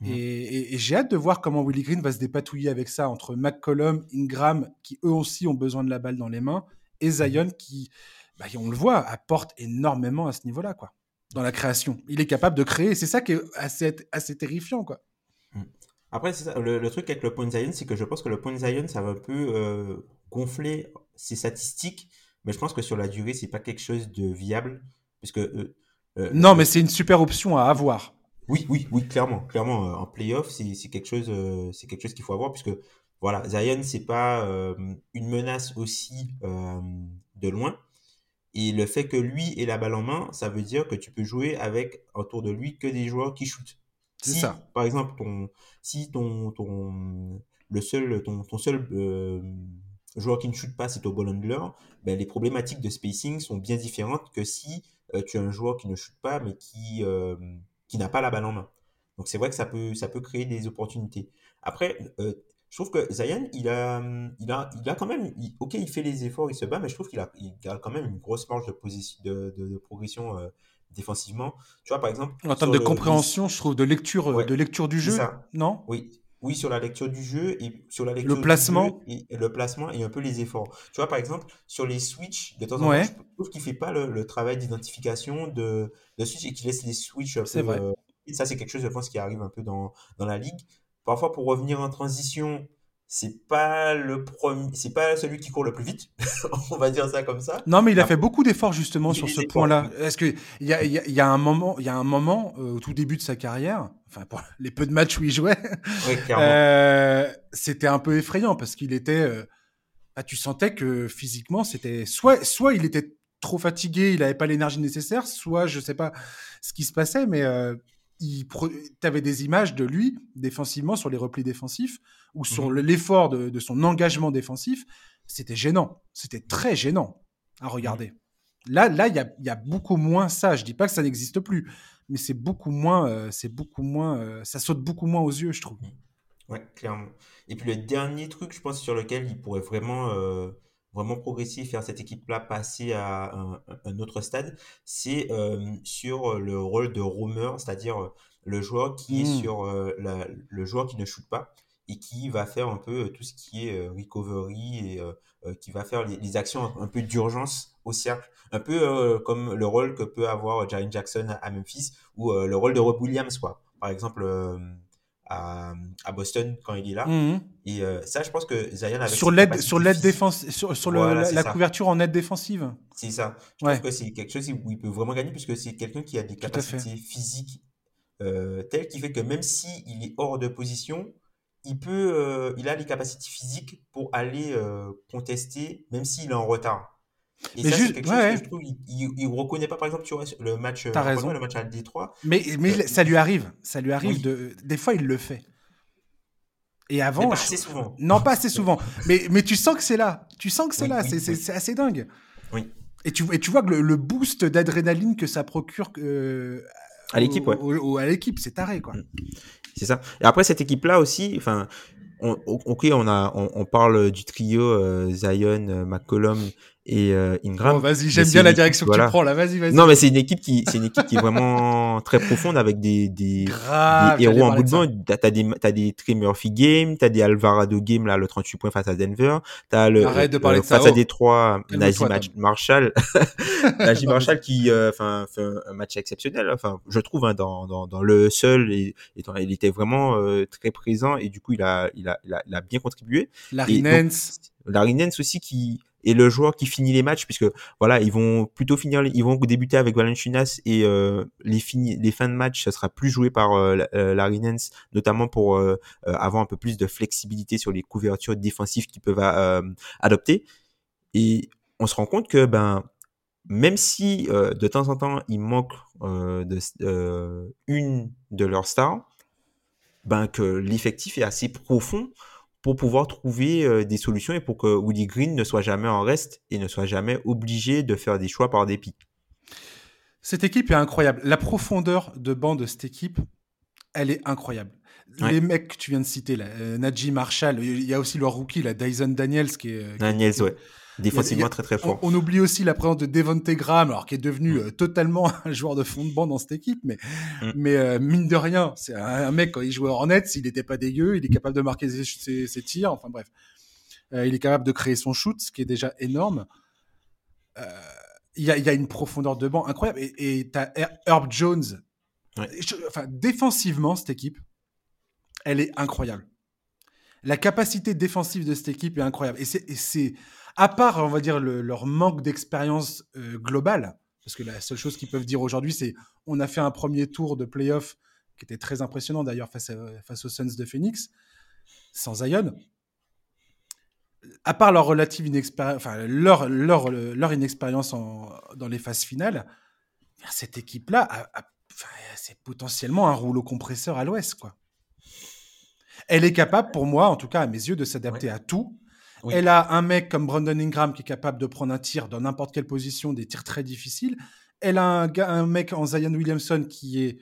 Mmh. Et, j'ai hâte de voir comment Willy Green va se dépatouiller avec ça entre McCollum, Ingram, qui eux aussi ont besoin de la balle dans les mains, et Zion qui, bah, on le voit, apporte énormément à ce niveau-là, quoi, dans la création. Il est capable de créer, c'est ça qui est assez, assez terrifiant, quoi. Mmh. Après, le, truc avec le point Zion, c'est que je pense que le point Zion, ça va un peu euh, gonfler ses statistiques, mais je pense que sur la durée, c'est pas quelque chose de viable, puisque euh, euh, non, mais c'est une super option à avoir. Oui, oui, oui, clairement, clairement, en playoff, c'est quelque chose, c'est quelque chose qu'il faut avoir puisque voilà, Zion, c'est pas une menace aussi de loin. Et le fait que lui ait la balle en main, ça veut dire que tu peux jouer avec autour de lui que des joueurs qui shootent. C'est si, ça. Par exemple, ton, si ton, ton, le seul, ton, ton seul joueur qui ne shoot pas, c'est ton ball handler, ben, les problématiques de spacing sont bien différentes que si tu as un joueur qui ne shoot pas, mais qui, qui n'a pas la balle en main. Donc c'est vrai que ça peut, ça peut créer des opportunités. Après, je trouve que Zion, il a, il a, il a quand même, ok, il fait les efforts, il se bat, mais je trouve qu'il a, il a quand même une grosse marge de, position, de, de, progression euh, défensivement. Tu vois, par exemple. En termes de compréhension, je trouve, de lecture, de lecture du jeu, non? Oui. Oui, sur la lecture du jeu et sur la lecture le placement. Du jeu et, le placement et un peu les efforts. Tu vois, par exemple, sur les switches, de temps en temps, je trouve qu'il fait pas le, travail d'identification de, de switch et qu'il laisse les switches C'est vrai. Euh, ça, c'est quelque chose, je pense, qui arrive un peu dans, dans la ligue. Parfois, pour revenir en transition, c'est pas le premier, c'est pas celui qui court le plus vite, on va dire ça comme ça. Non, mais il a fait beaucoup d'efforts justement sur ce point-là. Est-ce que il y a, y, y a, un moment, il y a un moment euh, au tout début de sa carrière, enfin pour les peu de matchs où il jouait, euh, c'était un peu effrayant parce qu'il était, euh, bah, tu sentais que physiquement c'était soit, soit il était trop fatigué, il avait pas l'énergie nécessaire, soit je sais pas ce qui se passait, mais euh, tu avais des images de lui défensivement sur les replis défensifs ou sur mmh l'effort de, son engagement défensif. C'était gênant. C'était très gênant à regarder. Là, là, il y a, beaucoup moins ça. Je dis pas que ça n'existe plus, mais c'est beaucoup moins, euh, c'est beaucoup moins, euh, ça saute beaucoup moins aux yeux, je trouve. Ouais, clairement. Et puis le dernier truc, je pense, sur lequel il pourrait vraiment euh, vraiment progresser, faire cette équipe-là passer à un, autre stade, c'est euh, sur le rôle de roamer, c'est-à-dire euh, le joueur qui est mmh. sur euh, le joueur qui ne shoot pas et qui va faire un peu tout ce qui est recovery et qui va faire les, actions un, peu d'urgence au cercle, un peu comme le rôle que peut avoir Jaren Jackson à Memphis ou le rôle de Rob Williams, quoi. Par exemple, à, à, Boston quand il est là. Mhm. Et euh, ça, je pense que Zion avait sur l'aide sur l'aide défense sur, sur le, la, couverture en aide défensive. C'est ça. Je pense que c'est quelque chose où il peut vraiment gagner puisque c'est quelqu'un qui a des capacités physiques euh, telles qui fait que même si il est hors de position, il peut, euh, il a les capacités physiques pour aller euh, contester même s'il est en retard. Et mais ça, juste, quelque chose que je trouve, il, il, reconnaît pas, par exemple, tu vois, le match, As raison. le match à Détroit. Mais, mais euh, ça lui arrive, ça lui arrive de, des fois, il le fait. Et avant, mais pas assez souvent. Non, pas assez souvent. mais, mais tu sens que c'est là. Tu sens que c'est là. c'est assez dingue. Oui. Et tu, et tu vois que le, boost d'adrénaline que ça procure euh, à l'équipe, ouais. à l'équipe, c'est taré, quoi. Mm. C'est ça. Et après, cette équipe-là aussi, enfin, on, ok, on a, on, parle du trio euh, Zion, McCollum et euh, Ingram. vas-y, j'aime bien la direction que tu prends là. Vas-y, vas-y. Non, mais c'est une équipe qui, c'est une équipe qui est vraiment très profonde avec des des, des héros en bout de banc. T'as des t'as des Trey Murphy game, t'as des Alvarado game là, le 38 points face à Denver. T'as le Arrête de parler euh, de ça. face à Détroit, Najee Marshall, Najee Marshall qui euh, enfin fait un match exceptionnel. Enfin, je trouve hein, dans, dans dans le seul et, il était vraiment euh, très présent et du coup il a il a il a, il a bien contribué. Larry Nance. Larry Nance aussi qui et le joueur qui finit les matchs puisque voilà ils vont plutôt finir ils vont débuter avec Valanciunas et euh, les fini, les fins de match ça sera plus joué par euh, euh notamment pour euh, avoir un peu plus de flexibilité sur les couvertures défensives qu'ils peuvent adopter. Et on se rend compte que ben même si de temps en temps il manque de une de leurs stars ben que l'effectif est assez profond pour pouvoir trouver euh, des solutions et pour que Woody Green ne soit jamais en reste et ne soit jamais obligé de faire des choix par dépit. Cette équipe est incroyable. La profondeur de banc de cette équipe, elle est incroyable. Les mecs que tu viens de citer, là, euh, Najee Marshall, il y a aussi leur rookie, la Dyson Daniels, qui est. Daniels, ouais. Défensivement très très fort. On, oublie aussi la présence de Devonte Graham, alors qui est devenu mm. euh, totalement un joueur de fond de banc dans cette équipe, mais mm. mais euh, mine de rien, c'est un, mec quand il jouait en net, s'il n'était pas dégueu, il est capable de marquer ses, ses, tirs, enfin bref, euh, il est capable de créer son shoot, ce qui est déjà énorme. Il y, a, y, a, une profondeur de banc incroyable et tu as Herb Jones. enfin défensivement cette équipe, elle est incroyable. La capacité défensive de cette équipe est incroyable et c'est à part, on va dire, leur manque d'expérience euh, globale, parce que la seule chose qu'ils peuvent dire aujourd'hui, c'est on a fait un premier tour de playoff qui était très impressionnant d'ailleurs face, face aux Suns de Phoenix, sans Zion. À part leur relative inexpérience, enfin leur, leur, leur inexpérience dans les phases finales, cette équipe-là, c'est potentiellement un rouleau compresseur à l'ouest, quoi. Elle est capable, pour moi, en tout cas à mes yeux, de s'adapter à tout elle a un mec comme Brandon Ingram qui est capable de prendre un tir dans n'importe quelle position, des tirs très difficiles. Elle a un, un mec en Zion Williamson qui est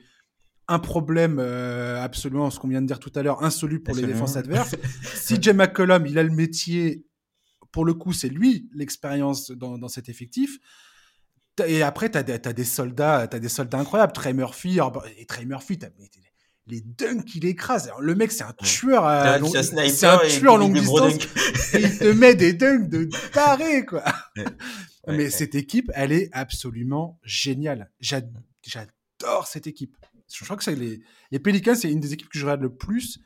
un problème euh, absolument, ce qu'on vient de dire tout à l'heure, insoluble pour les défenses adverses. CJ McCollum, il a le métier, pour le coup, c'est lui l'expérience dans, cet effectif. Et après, tu as, des soldats, as des soldats incroyables. Trey Murphy, et Trey Murphy, les dunks qu'il écrase. le mec, c'est un tueur à c'est un, tueur longue distance. il te met des dunks de taré, quoi. Mais cette équipe, elle est absolument géniale. J'adore cette équipe. Je crois que c'est les, les Pelicans, c'est une des équipes que je regarde le plus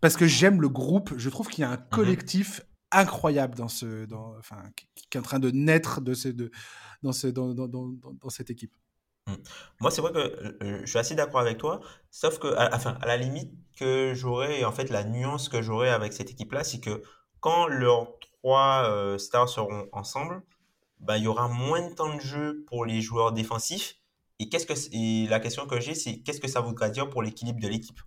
parce que j'aime le groupe. Je trouve qu'il y a un mhm. collectif incroyable dans ce, dans, enfin, qui, est en train de naître de de, dans, ce, dans, dans, dans, dans cette équipe. Mmh. Moi, c'est vrai que euh, euh, je suis assez d'accord avec toi, sauf que, à, enfin, à la limite que j'aurais, en fait, la nuance que j'aurais avec cette équipe-là, c'est que quand leurs trois euh, stars seront ensemble, ben, il y aura moins de temps de jeu pour les joueurs défensifs. Et qu'est-ce que, et la question que j'ai, c'est qu'est-ce que ça voudra dire pour l'équilibre de l'équipe?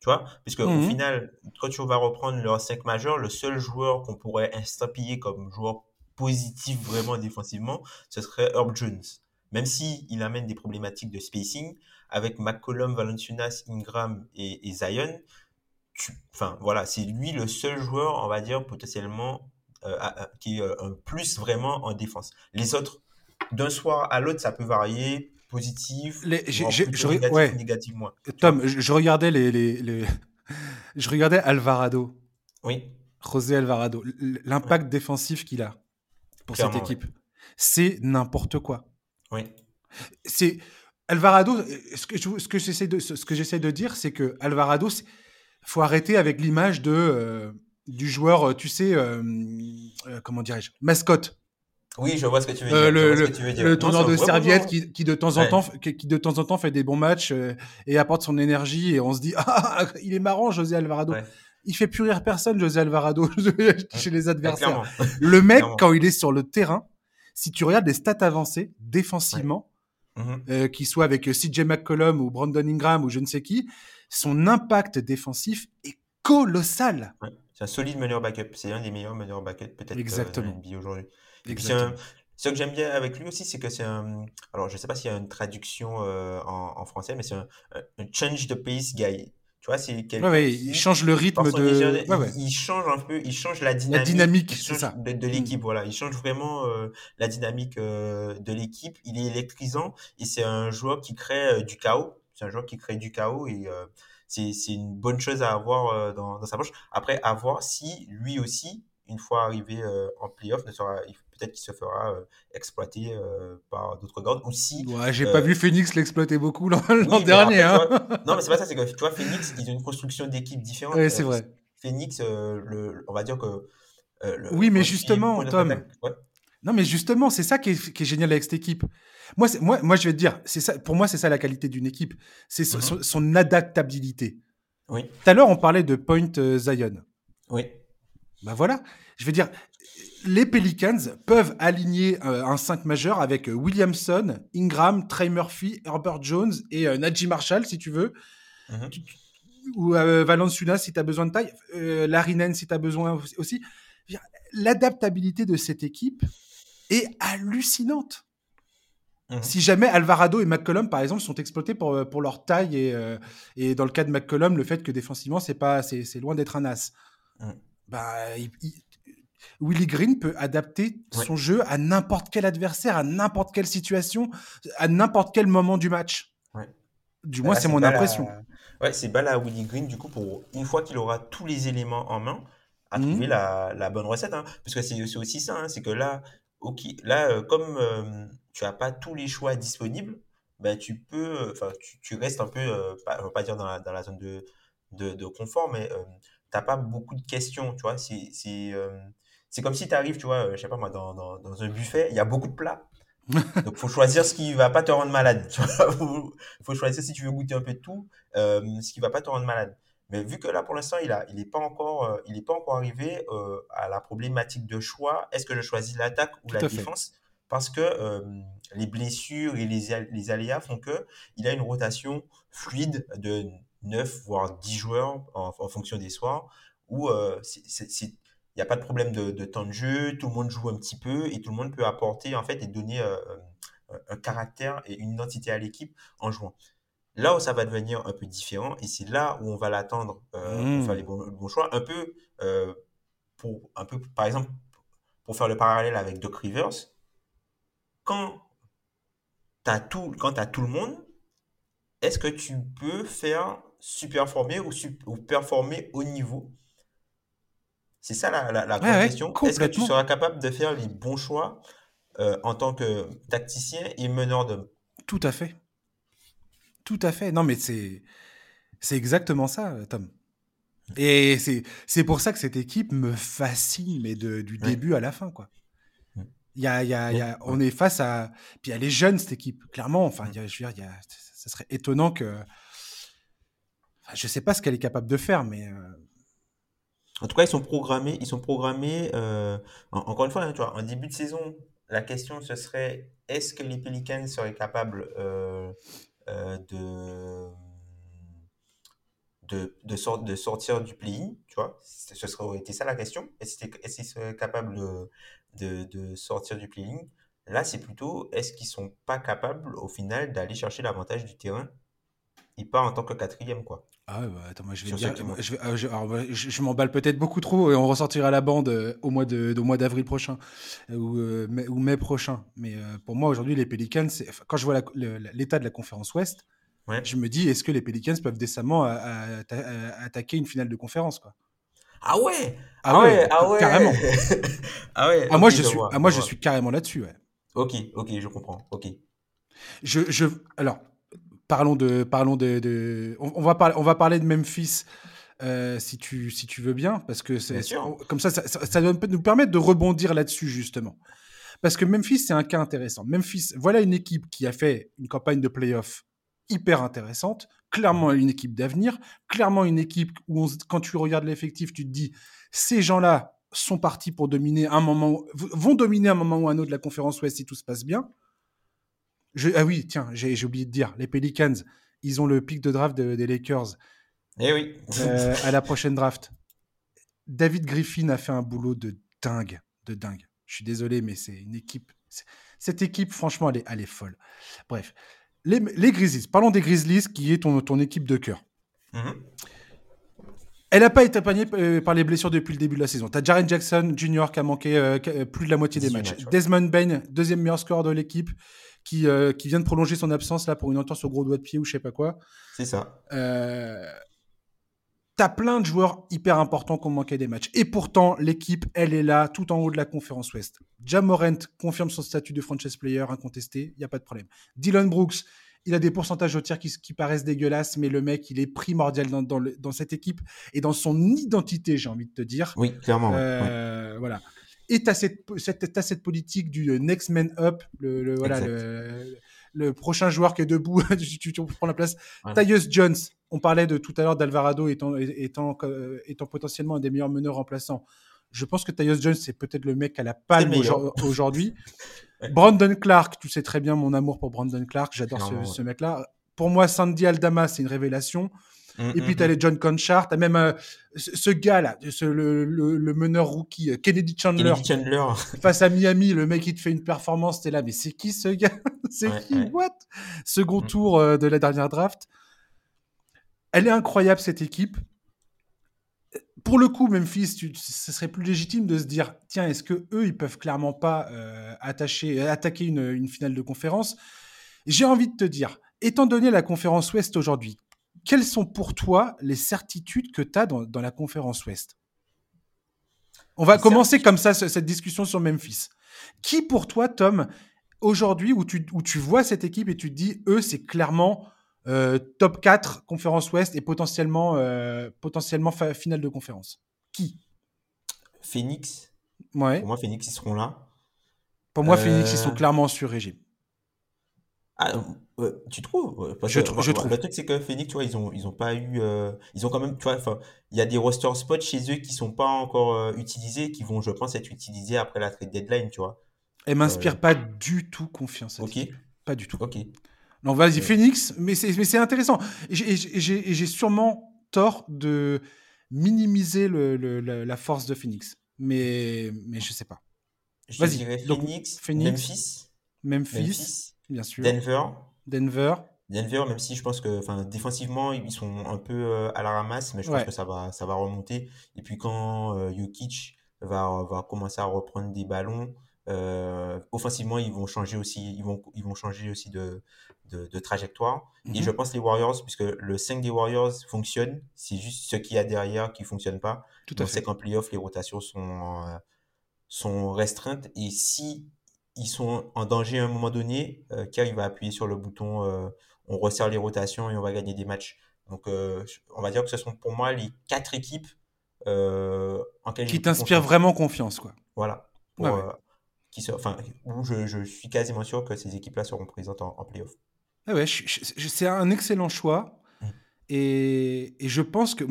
Tu vois? Puisque au mmh final, quand tu vas reprendre leurs cinq majeurs, le seul joueur qu'on pourrait instapiller comme joueur positif vraiment défensivement, ce serait Herb Jones même s'il il amène des problématiques de spacing, avec McCollum, Valanciunas, Ingram et, Zion, enfin voilà, c'est lui le seul joueur, on va dire, potentiellement, euh, qui est euh, un plus vraiment en défense. Les autres, d'un soir à l'autre, ça peut varier, positif, les, négatif, moins. Tom, je, regardais les, les, je regardais Alvarado. Oui. José Alvarado, l'impact défensif qu'il a pour cette équipe, c'est n'importe quoi. Oui. C'est Alvarado. Ce que, ce que j'essaie de, ce que j'essaie de dire, c'est que Alvarado, faut arrêter avec l'image de euh, du joueur, euh, tu sais, euh, comment dirais-je, mascotte. Oui, je vois ce que tu veux dire. le, le, tourneur de serviette qui, qui, de temps en temps, qui, de temps en temps fait des bons matchs et apporte son énergie et on se dit ah il est marrant José Alvarado. Il fait plus rire personne José Alvarado chez les adversaires. le mec quand il est sur le terrain, si tu regardes les stats avancées défensivement, mhm. euh, qu'il soit avec euh, CJ McCollum ou Brandon Ingram ou je ne sais qui, son impact défensif est colossal. C'est un solide meneur backup. C'est un des meilleurs meneurs backup peut-être Exactement. Euh, aujourd'hui. Ce que j'aime bien avec lui aussi, c'est que c'est un. Alors, je ne sais pas s'il y a une traduction en, français, mais c'est un, change the pace guy. Tu vois, c'est quelqu'un ouais, il change le rythme de. il, change un peu, il change la dynamique. La dynamique, c'est ça. De, de l'équipe, mm. voilà. Il change vraiment euh, la dynamique euh, de l'équipe. Il est électrisant et c'est un joueur qui crée euh, du chaos. C'est un joueur qui crée du chaos et c'est une bonne chose à avoir dans, dans, sa poche. Après, à voir si lui aussi, une fois arrivé en playoff, ne sera, peut-être qu'il se fera euh, exploiter euh, par d'autres gardes. Ou si. Ouais, j'ai pas euh, vu Phoenix l'exploiter beaucoup l'an dernier. Hein. non, mais c'est pas ça, c'est que tu vois, Phoenix, ils ont une construction d'équipe différente. Oui, c'est vrai. Phoenix, le, on va dire que. oui, mais justement, Tom. Non, mais justement, c'est ça qui est, génial avec cette équipe. Moi, moi, moi, je vais te dire, c'est ça. Pour moi, c'est ça la qualité d'une équipe, c'est son, son, adaptabilité. Oui. Tout à l'heure, on parlait de Point Zion. Oui. Ben voilà. Je veux dire, les Pelicans peuvent aligner euh, un 5 majeur avec euh, Williamson, Ingram, Trey Murphy, Herbert Jones et euh, Najee Marshall, si tu veux. Mhm. Ou Valenciunas, si tu as besoin de taille. Larinen, si tu as besoin aussi. L'adaptabilité de cette équipe est hallucinante. Mhm. Si jamais Alvarado et McCollum, par exemple, sont exploités pour, pour leur taille et, et dans le cas de McCollum, le fait que défensivement, c'est pas c'est loin d'être un as. Bah, Willy Green peut adapter son jeu à n'importe quel adversaire, à n'importe quelle situation, à n'importe quel moment du match. Du bah moins, c'est mon impression. Ouais, c'est balle à Willy Green, du coup, pour une fois qu'il aura tous les éléments en main, à mhm. trouver la, bonne recette. Hein. Parce que c'est aussi ça, hein, c'est que là, là euh, comme euh, tu n'as pas tous les choix disponibles, ben, tu peux, enfin, tu, restes un peu, euh, pas, on va pas dire dans la, zone de, de, confort, mais tu n'as pas beaucoup de questions, tu vois. C'est c'est comme si tu arrives, tu vois, euh, je sais pas moi, dans, dans, dans un buffet, il y a beaucoup de plats. Donc, faut choisir ce qui va pas te rendre malade. Il faut, faut, choisir si tu veux goûter un peu de tout, euh, ce qui va pas te rendre malade. Mais vu que là, pour l'instant, il a, il est pas encore, euh, il est pas encore arrivé euh, à la problématique de choix. Est-ce que je choisis l'attaque ou la défense? Parce que les blessures et les, les aléas font que il a une rotation fluide de 9 voire 10 joueurs en, en fonction des soirs où c'est il n'y a pas de problème de, temps de jeu, tout le monde joue un petit peu et tout le monde peut apporter en fait et donner euh, euh, un caractère et une identité à l'équipe en jouant. Là où ça va devenir un peu différent et c'est là où on va l'attendre euh, pour mmh. faire les bons, choix, un peu pour un peu par exemple pour faire le parallèle avec Doc Rivers, quand tu as tout quand as tout le monde, est-ce que tu peux faire super former ou, ou performer au niveau c'est ça la, la, grande question. Est-ce que tu seras capable de faire les bons choix euh, en tant que tacticien et meneur de Tout à fait. Tout à fait. Non, mais c'est c'est exactement ça, Tom. Et c'est pour ça que cette équipe me fascine, mais de, du début à la fin, quoi. Il y a, il y a, il y a, on est face à. Puis elle est jeune, cette équipe, clairement. Enfin, je veux dire, il y a, ça serait étonnant que. Enfin, je sais pas ce qu'elle est capable de faire, mais. Euh, en tout cas, ils sont programmés, ils sont programmés, euh, encore une fois, hein, en début de saison, la question ce serait est-ce que les Pelicans seraient capables euh, euh, de, sortir du play-in, tu Ce serait ça la question? Est-ce qu'ils seraient capables de, sortir du play-in? Là, c'est plutôt est-ce qu'ils sont pas capables au final d'aller chercher l'avantage du terrain? Et pas en tant que quatrième, quoi. Ah ouais, bah, attends, moi je vais dire, je, ah, je, je, m'emballe peut-être beaucoup trop et on ressortira la bande euh, au mois de, mois d'avril prochain euh, ou, euh, mai, ou, mai, prochain. Mais pour moi aujourd'hui les Pelicans, quand je vois l'état de la conférence Ouest, je me dis est-ce que les Pelicans peuvent décemment attaquer une finale de conférence quoi? Ah ouais, ah, ouais, ah ouais, carrément. ah ouais. Ah, moi je, suis, ah, moi je suis carrément là-dessus. Ouais. Ok, ok, je comprends. Ok. Je, je, alors, parlons de, parlons de, On, va parler, on va parler de Memphis. Euh, si tu si tu veux bien parce que c'est comme ça ça, ça doit nous permettre de rebondir là-dessus justement. Parce que Memphis c'est un cas intéressant. Memphis voilà une équipe qui a fait une campagne de playoff hyper intéressante clairement une équipe d'avenir clairement une équipe où quand tu regardes l'effectif tu te dis ces gens-là sont partis pour dominer un moment vont dominer un moment ou un autre la conférence Ouest si tout se passe bien ah oui, tiens, j'ai oublié de dire, les Pelicans, ils ont le pic de draft des Lakers. Eh oui. Euh, à la prochaine draft. David Griffin a fait un boulot de dingue, de dingue. Je suis désolé, mais c'est une équipe. Cette équipe, franchement, elle est, elle est folle. Bref, les, Grizzlies. Parlons des Grizzlies, qui est ton, ton équipe de cœur. Mhm. Elle n'a pas été épargnée euh, par les blessures depuis le début de la saison. Tu as Jaren Jackson Jr. qui a manqué euh, euh, plus de la moitié des matchs. Desmond Bain, deuxième meilleur score de l'équipe, qui, qui vient de prolonger son absence là pour une entorse au gros doigt de pied ou je sais pas quoi. C'est ça. Euh, T'as plein de joueurs hyper importants qui ont manqué des matchs. Et pourtant, l'équipe, elle est là, tout en haut de la conférence Ouest. Jamorent confirme son statut de franchise player incontesté, il n'y a pas de problème. Dylan Brooks, il a des pourcentages au tir qui, paraissent dégueulasses, mais le mec, il est primordial dans, cette équipe et dans son identité, j'ai envie de te dire. Oui, clairement. Euh, voilà. Et tu as cette, cette, politique du next man up, le, voilà, le, prochain joueur qui est debout, tu, prends la place. Tyus Jones, on parlait de tout à l'heure d'Alvarado étant, étant, étant potentiellement un des meilleurs meneurs remplaçants. Je pense que Tyus Jones, c'est peut-être le mec à la palme aujourd'hui. Brandon Clark, tu sais très bien mon amour pour Brandon Clark, j'adore ce, mec-là. Pour moi, Sandy Aldama, c'est une révélation. Mm, et puis, mm, tu as mm. les John Conchart, tu as même euh, ce, gars-là, le, meneur rookie, euh, Kennedy Chandler, face à Miami, le mec qui te fait une performance, tu es là, mais c'est qui ce gars? C'est qui? What? Second tour euh, de la dernière draft. Elle est incroyable, cette équipe. Pour le coup, Memphis, tu, ce serait plus légitime de se dire tiens, est-ce que eux, ils peuvent clairement pas euh, attacher, attaquer une, finale de conférence? J'ai envie de te dire, étant donné la conférence Ouest aujourd'hui, quelles sont pour toi les certitudes que tu as dans, la conférence Ouest? On va commencer comme ça cette discussion sur Memphis. Qui pour toi, Tom, aujourd'hui, où tu, où tu vois cette équipe et tu te dis eux, c'est clairement euh, top 4 conférence ouest et potentiellement, euh, potentiellement finale de conférence? Qui? Phoenix. Ouais. Pour moi, Phoenix, ils seront là. Pour moi, Phoenix, ils sont euh, clairement sur régime. Ah, tu trouves? Je, je trouve. Le truc, c'est que Phoenix, tu vois, ils ont, ils ont pas eu. ils ont quand même. Tu vois, il y a des roster spots chez eux qui sont pas encore utilisés, qui vont, je pense, être utilisés après la trade deadline, tu vois. Elle m'inspire pas du tout confiance. Ok. Pas du tout. Ok. Non, vas-y, Phoenix, mais c'est intéressant. J'ai sûrement tort de minimiser le, la force de Phoenix, mais, mais je sais pas. Vas-y. Phoenix, Memphis, Memphis, bien sûr. Denver. Denver. Denver, même si je pense que défensivement, ils sont un peu euh, à la ramasse, mais je pense que ça va, ça va remonter. Et puis quand euh, Jokic va, va commencer à reprendre des ballons, euh, offensivement, ils vont changer aussi, ils vont, ils vont changer aussi de, de, trajectoire. Et mhm. je pense les Warriors, puisque le 5 des Warriors fonctionne, c'est juste ce qu'il y a derrière qui fonctionne pas. Tout à fait. qu'en playoff, les rotations sont, euh, sont restreintes. Et si ils sont en danger à un moment donné, euh, il va appuyer sur le bouton, euh, on resserre les rotations et on va gagner des matchs. Donc, euh, on va dire que ce sont pour moi les quatre équipes en qui t'inspirent vraiment confiance, quoi. Voilà. qui enfin, où je, je, suis quasiment sûr que ces équipes-là seront présentes en, en playoff. Ah ouais, c'est un excellent choix. Mmh. Et, et, je pense que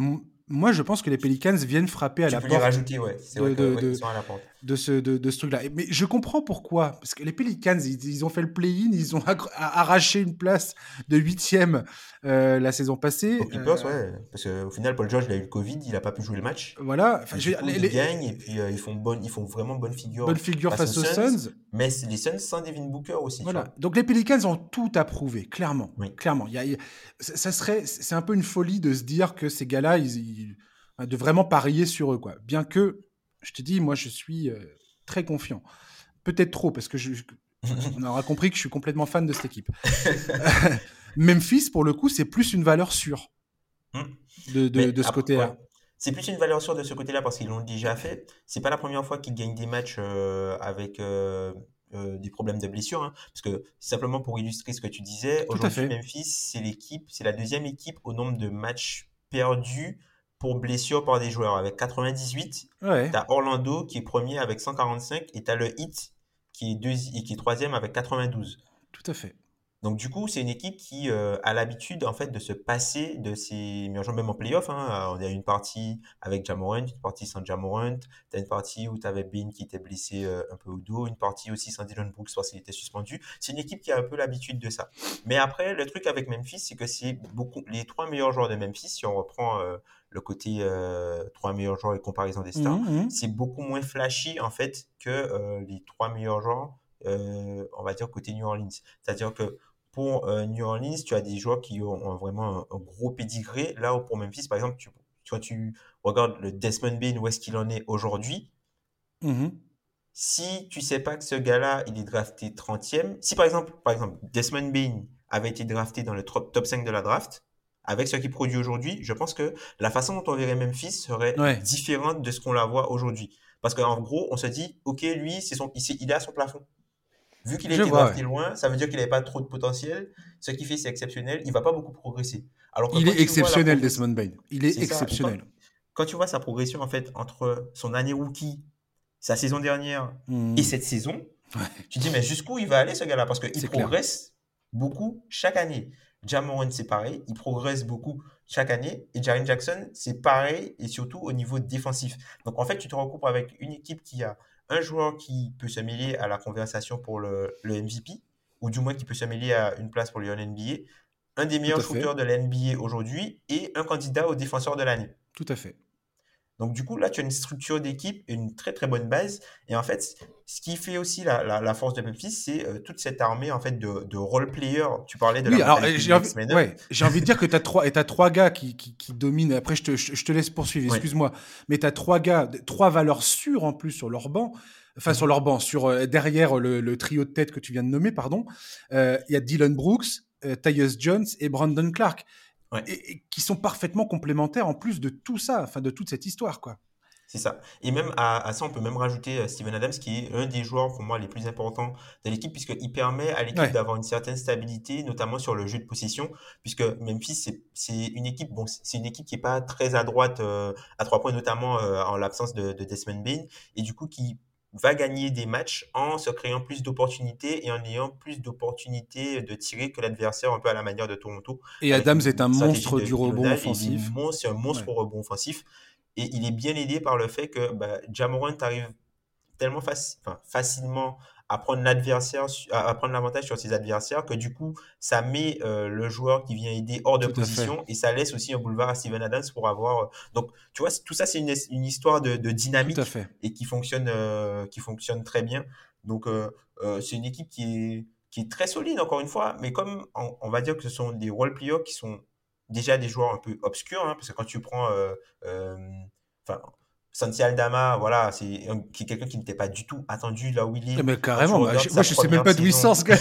moi, je pense que les Pelicans viennent frapper à la porte. rajouter, ouais. C'est vrai de, de, à la porte. De, ce, de, de ce truc-là. Mais je comprends pourquoi. Parce que les Pelicans, ils, ont fait le play-in, ils ont arraché une place de huitième euh, la saison passée. Aux Clippers, euh, ouais. Parce qu'au final, Paul George, il a eu le Covid, il n'a pas pu jouer le match. Voilà. Enfin, je les, ils gagnent et puis euh, ils, font bonne, ils font vraiment bonne figure. Bonne figure face, aux Suns. Mais les Suns sans Devin Booker aussi. Voilà. Donc les Pelicans ont tout approuvé, clairement. Clairement. Il y a, ça serait, c'est un peu une folie de se dire que ces gars-là, ils de vraiment parier sur eux. Quoi. Bien que, je te dis, moi, je suis euh, très confiant. Peut-être trop, parce que je, on aura compris que je suis complètement fan de cette équipe. Memphis, pour le coup, c'est plus une valeur sûre hmm. de, de, ce côté-là. C'est plus une valeur sûre de ce côté-là parce qu'ils l'ont déjà fait. C'est pas la première fois qu'ils gagnent des matchs euh, avec euh, des problèmes de blessure. Hein. parce que simplement pour illustrer ce que tu disais, aujourd'hui Memphis, c'est l'équipe, c'est la deuxième équipe au nombre de matchs perdus pour blessure par des joueurs avec 98. Ouais. Tu as Orlando qui est premier avec 145 et tu as le Heat qui est, deux, qui est troisième avec 92. Tout à fait. Donc du coup, c'est une équipe qui euh, a l'habitude en fait de se passer de ses meilleurs joueurs, même en playoff. Hein. On a une partie avec Jamorant, une partie sans Jamorant. Tu as une partie où tu avais Bean qui était blessé euh, un peu au dos, une partie aussi sans Dylan Brooks parce qu'il était suspendu. C'est une équipe qui a un peu l'habitude de ça. Mais après, le truc avec Memphis, c'est que c'est beaucoup les trois meilleurs joueurs de Memphis, si on reprend euh, le côté euh, trois meilleurs joueurs et comparaison des stars, mmh, mmh. c'est beaucoup moins flashy en fait que euh, les trois meilleurs joueurs, euh, on va dire côté New Orleans. C'est-à-dire que pour New Orleans, tu as des joueurs qui ont, vraiment un, gros pédigré. Là, pour Memphis, par exemple, tu, quand tu regardes le Desmond Bain, où est-ce qu'il en est aujourd'hui, mmh si tu sais pas que ce gars-là, il est drafté 30e, si par exemple, par exemple, Desmond Bain avait été drafté dans le top 5 de la draft, avec ce qu'il produit aujourd'hui, je pense que la façon dont on verrait Memphis serait différente de ce qu'on la voit aujourd'hui. Parce qu'en gros, on se dit, OK, lui, c'est son, il, est à son plafond. Vu qu'il est drafté loin, ça veut dire qu'il n'avait pas trop de potentiel. Ce qu'il fait, c'est exceptionnel. Il va pas beaucoup progresser. Alors il est exceptionnel, Desmond Bain. Il est, exceptionnel. Quand, tu vois sa progression, en fait, entre son année rookie, sa saison dernière hmm. et cette saison, tu te dis, mais jusqu'où il va aller, ce gars-là? Parce qu'il progresse beaucoup chaque année. Jamoran, c'est pareil, il progresse beaucoup chaque année. Et Jaren Jackson, c'est pareil, et surtout au niveau défensif. Donc en fait, tu te recoupes avec une équipe qui a un joueur qui peut se mêler à la conversation pour le, MVP, ou du moins qui peut se mêler à une place pour le NBA, un des meilleurs shooters de l'NBA aujourd'hui, et un candidat au défenseur de l'année. Tout à fait. Donc, du coup, là, tu as une structure d'équipe, une très, très bonne base. Et en fait, ce qui fait aussi la, force de Memphis, c'est euh, toute cette armée en fait, de, de role-players. Tu parlais de oui, alors, j'ai envie, envie, de dire que tu as trois, et as trois gars qui, qui, dominent. Après, je te, je, te laisse poursuivre, excuse-moi. Mais tu as trois gars, trois valeurs sûres en plus sur leur banc. Enfin, sur leur banc, sur, euh, derrière le, trio de tête que tu viens de nommer, pardon. Euh, il y a Dylan Brooks, Tyus Jones et Brandon Clark et, qui sont parfaitement complémentaires en plus de tout ça, enfin de toute cette histoire, quoi. C'est ça. Et même à, ça, on peut même rajouter euh, Steven Adams, qui est un des joueurs pour moi les plus importants de l'équipe, puisqu'il permet à l'équipe d'avoir une certaine stabilité, notamment sur le jeu de possession, puisque Memphis, c'est une équipe, bon, c'est une équipe qui est pas très à droite euh, à trois points, notamment euh, en l'absence de, de Desmond Bain, et du coup qui va gagner des matchs en se créant plus d'opportunités et en ayant plus d'opportunités de tirer que l'adversaire, un peu à la manière de Toronto. Et Adams est un monstre du rebond offensif. C'est un monstre au rebond offensif. Et il est bien aidé par le fait que bah, Jamorant arrive tellement facilement à prendre l'adversaire, à prendre l'avantage sur ses adversaires, que du coup, ça met euh, le joueur qui vient aider hors de position et ça laisse aussi un boulevard à Steven Adams pour avoir. Euh, donc, tu vois, tout ça, c'est une, une, histoire de, de dynamique et qui fonctionne, euh, qui fonctionne très bien. Donc, c'est une équipe qui est, qui est très solide, encore une fois, mais comme on, on va dire que ce sont des role players qui sont déjà des joueurs un peu obscurs, hein, parce que quand tu prends. Enfin Santi Aldama, voilà, c'est quelqu'un qui n'était pas du tout attendu là où il est. Mais carrément, moi, je ne sais même pas d'où il sort ce gars.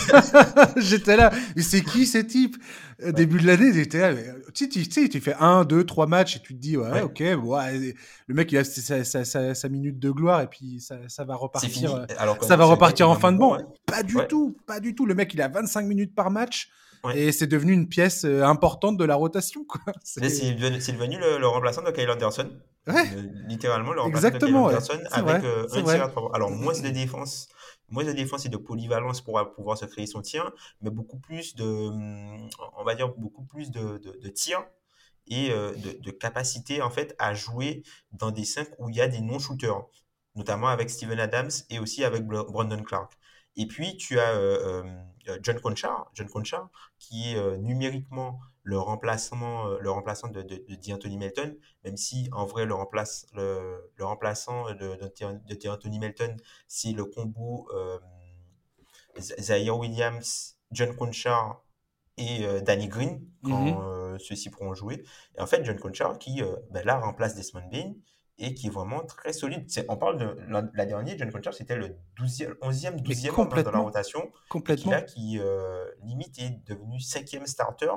j'étais là, c'est qui ce type Début de l'année, j'étais là, tu, tu, tu fais un, deux, trois matchs et tu te dis, ouais, ok, ouais, le mec il a sa, sa, sa, minute de gloire et puis ça, ça va repartir. Euh, Alors, ça va repartir en fin de bon. Pas du tout, pas du tout. Le mec il a 25 minutes par match. Et c'est devenu une pièce euh, importante de la rotation. C'est devenu, le, remplaçant de Kyle Anderson. Ouais. littéralement, le remplaçant Exactement, de Kyle Anderson avec un tir à trois Alors, moins de défense, moins de défense et de polyvalence pour pouvoir se créer son tir, mais beaucoup plus de, on va dire, beaucoup plus de, de, tir et euh, de, de, capacité en fait à jouer dans des 5 où il y a des non-shooters, notamment avec Steven Adams et aussi avec Brandon Clark. Et puis, tu as euh, euh, John Conchar, John Conchar, qui est numériquement le remplacement, le remplaçant de, de, de D'Anthony Melton, même si en vrai le, remplace, le, le remplaçant de, de, D'Anthony Melton, c'est le combo Zaire Williams, John Conchar et Danny Green quand mm-hmm. ceux-ci pourront jouer. Et en fait, John Conchar qui ben là remplace Desmond Bain et qui est vraiment très solide. On parle de la, dernière, John Conchar, c'était le 12e, 11e, 12e dans la rotation. Complètement. Qui, là, qui euh, limite est devenu 5e starter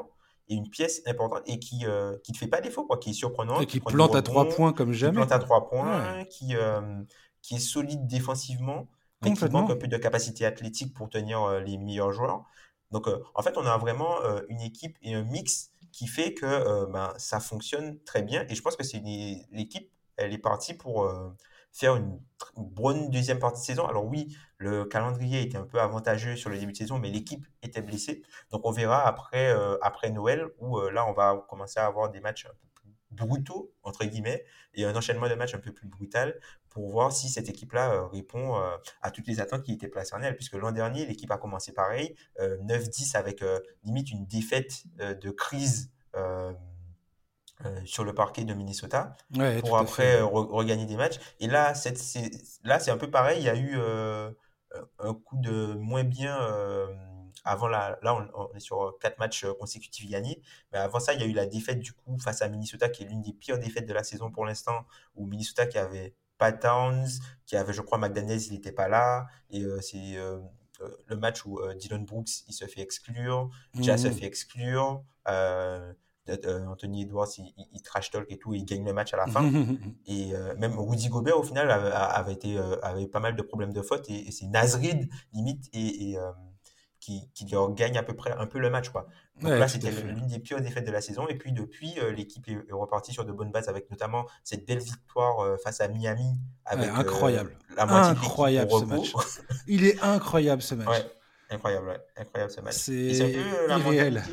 et une pièce importante et qui ne euh, qui te fait pas défaut, quoi, qui est surprenant. Et qui, plante à 3 points comme jamais. Qui plante à 3 points, qui, euh, qui est solide défensivement, mais qui manque un peu de capacité athlétique pour tenir les meilleurs joueurs. Donc, en fait, on a vraiment une équipe et un mix qui fait que ben, ça fonctionne très bien. Et je pense que c'est l'équipe elle est partie pour euh, faire une bonne deuxième partie de saison. Alors oui, le calendrier était un peu avantageux sur le début de saison, mais l'équipe était blessée. Donc on verra après, euh, après Noël, où euh, là, on va commencer à avoir des matchs un peu plus brutaux, entre guillemets, et un enchaînement de matchs un peu plus brutal pour voir si cette équipe-là répond à toutes les attentes qui étaient placées en elle. Puisque l'an dernier, l'équipe a commencé pareil, 9-10 avec limite une défaite de crise euh, sur le parquet de Minnesota pour après euh, regagner des matchs. Et là, c'est là, c'est un peu pareil. Il y a eu euh, un coup de moins bien avant là, là on, est sur quatre matchs consécutifs gagnés. Mais avant ça, il y a eu la défaite du coup face à Minnesota, qui est l'une des pires défaites de la saison pour l'instant, où Minnesota qui avait pas Towns, qui avait, je crois, McDaniels, il n'était pas là. Et c'est le match où Dylan Brooks, il se fait exclure, Jazz se mmh. fait exclure. Euh, Anthony Edwards, il, trash talk et tout, il gagne le match à la fin. et euh, même Rudy Gobert, au final, avait, été, euh, avait pas mal de problèmes de faute, et, c'est Nazrid, limite, et, qui, qui, leur gagne à peu près un peu le match. Quoi. Donc là, c'était l'une des pires défaites de la saison. Et puis depuis, l'équipe est, repartie sur de bonnes bases avec notamment cette belle victoire face à Miami. Avec, incroyable. la incroyable ce match. Il est incroyable ce match. incroyable, incroyable ce match. C'est irréel.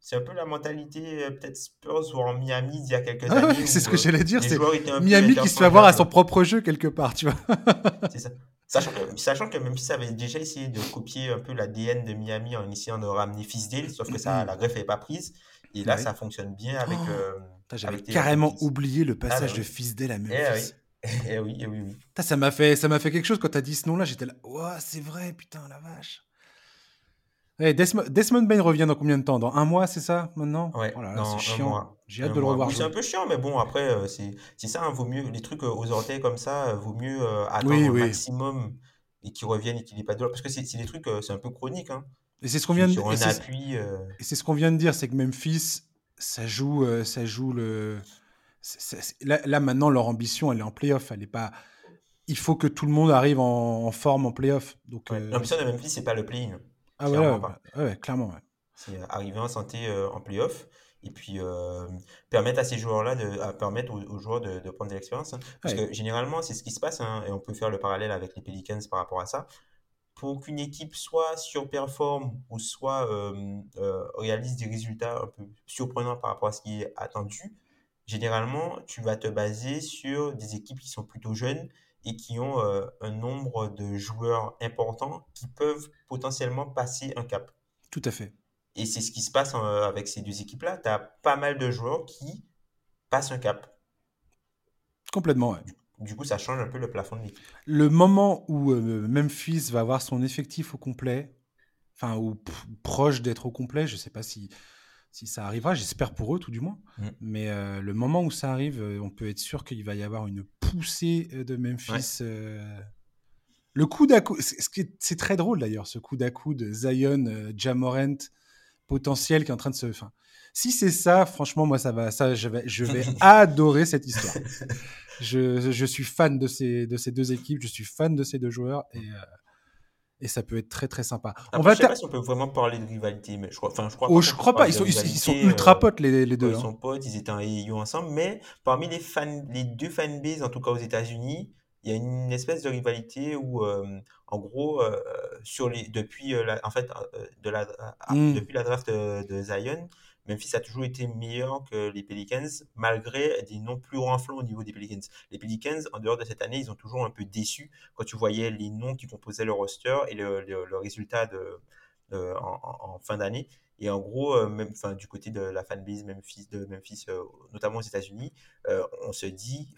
C'est un peu la mentalité euh, peut-être Spurs ou en Miami il y a quelques ah années. c'est ce que euh, j'allais dire, c'est Miami qui se fait avoir à son propre jeu quelque part, tu vois. c'est ça. Sachant que, sachant que Memphis avait déjà essayé de copier un peu l'ADN de Miami en essayant de ramener Fisdale, sauf que ça, la greffe n'est pas prise. Et là, ça fonctionne bien avec. Oh, euh, J'avais carrément oublié le ah, passage bah de Fisdale à eh Memphis. Eh oui, eh oui, oui. Ça m'a fait, ça fait quelque chose quand tu as dit ce nom-là. J'étais là, c'est vrai, putain, la vache. Desmond, Bain revient dans combien de temps? Dans un mois, c'est ça, maintenant? Ouais, oh c'est chiant. J'ai hâte de le revoir. C'est un peu chiant, mais bon, après, euh, c'est ça, hein, vaut mieux, les trucs euh, aux orteils comme ça, euh, vaut mieux attendre au maximum et qu'ils reviennent et qu'il n'ait pas de Parce que c'est des trucs, c'est un peu chronique. Hein. Et c'est ce qu'on vient de qu'on vient de dire, c'est que Memphis, ça joue, ça joue le. Là, maintenant, leur ambition, elle est en playoff. Elle est pas. Il faut que tout le monde arrive en, forme en playoff. L'ambition de Memphis, c'est pas le play-in. Ah ouais, ouais, clairement. C'est arriver en santé euh, en playoff et puis euh, permettre à ces joueurs-là de permettre aux, joueurs de, prendre de l'expérience. Hein. Parce que généralement, c'est ce qui se passe, hein, et on peut faire le parallèle avec les Pelicans par rapport à ça. Pour qu'une équipe soit surperforme ou soit euh, réalise des résultats un peu surprenants par rapport à ce qui est attendu, généralement, tu vas te baser sur des équipes qui sont plutôt jeunes et qui ont euh, un nombre de joueurs importants qui peuvent potentiellement passer un cap. Tout à fait. Et c'est ce qui se passe euh, avec ces deux équipes-là. Tu as pas mal de joueurs qui passent un cap. Complètement, ouais. Du, coup, ça change un peu le plafond de l'équipe. Le moment où euh, Memphis va avoir son effectif au complet, enfin, ou proche d'être au complet, je ne sais pas si si ça arrivera, j'espère pour eux tout du moins. Mm. Mais euh, le moment où ça arrive, euh, on peut être sûr qu'il va y avoir une poussée euh, de Memphis. Le coup d'à c'est très drôle d'ailleurs, ce coup d'à coup de Zion, Jamorant, potentiel qui est en train de se. Enfin, si c'est ça, franchement, moi ça va, ça je vais, je vais adorer cette histoire. Je, je, suis fan de ces, de ces deux équipes, je suis fan de ces deux joueurs et et ça peut être très très sympa. on va je sais pas si on peut vraiment parler de rivalité, mais je crois, enfin je crois. Oh, je crois pas. Ils sont, ils, sont ultra euh, potes les, les deux. Ils hein. sont potes, ils étaient en AEU ensemble, mais parmi les fans, les deux fanbases, en tout cas aux États-Unis, il y a une espèce de rivalité où, euh, en gros, euh, sur les, depuis la, en fait, de la, hmm. depuis la draft de, de Zion, Memphis a toujours été meilleur que les Pelicans, malgré des noms plus renflants au niveau des Pelicans. Les Pelicans, en dehors de cette année, ils ont toujours un peu déçu quand tu voyais les noms qui composaient le roster et le, résultat en, fin d'année. Et en gros, euh, du côté de la fanbase Memphis, de Memphis, euh, notamment aux États-Unis, euh, on se dit,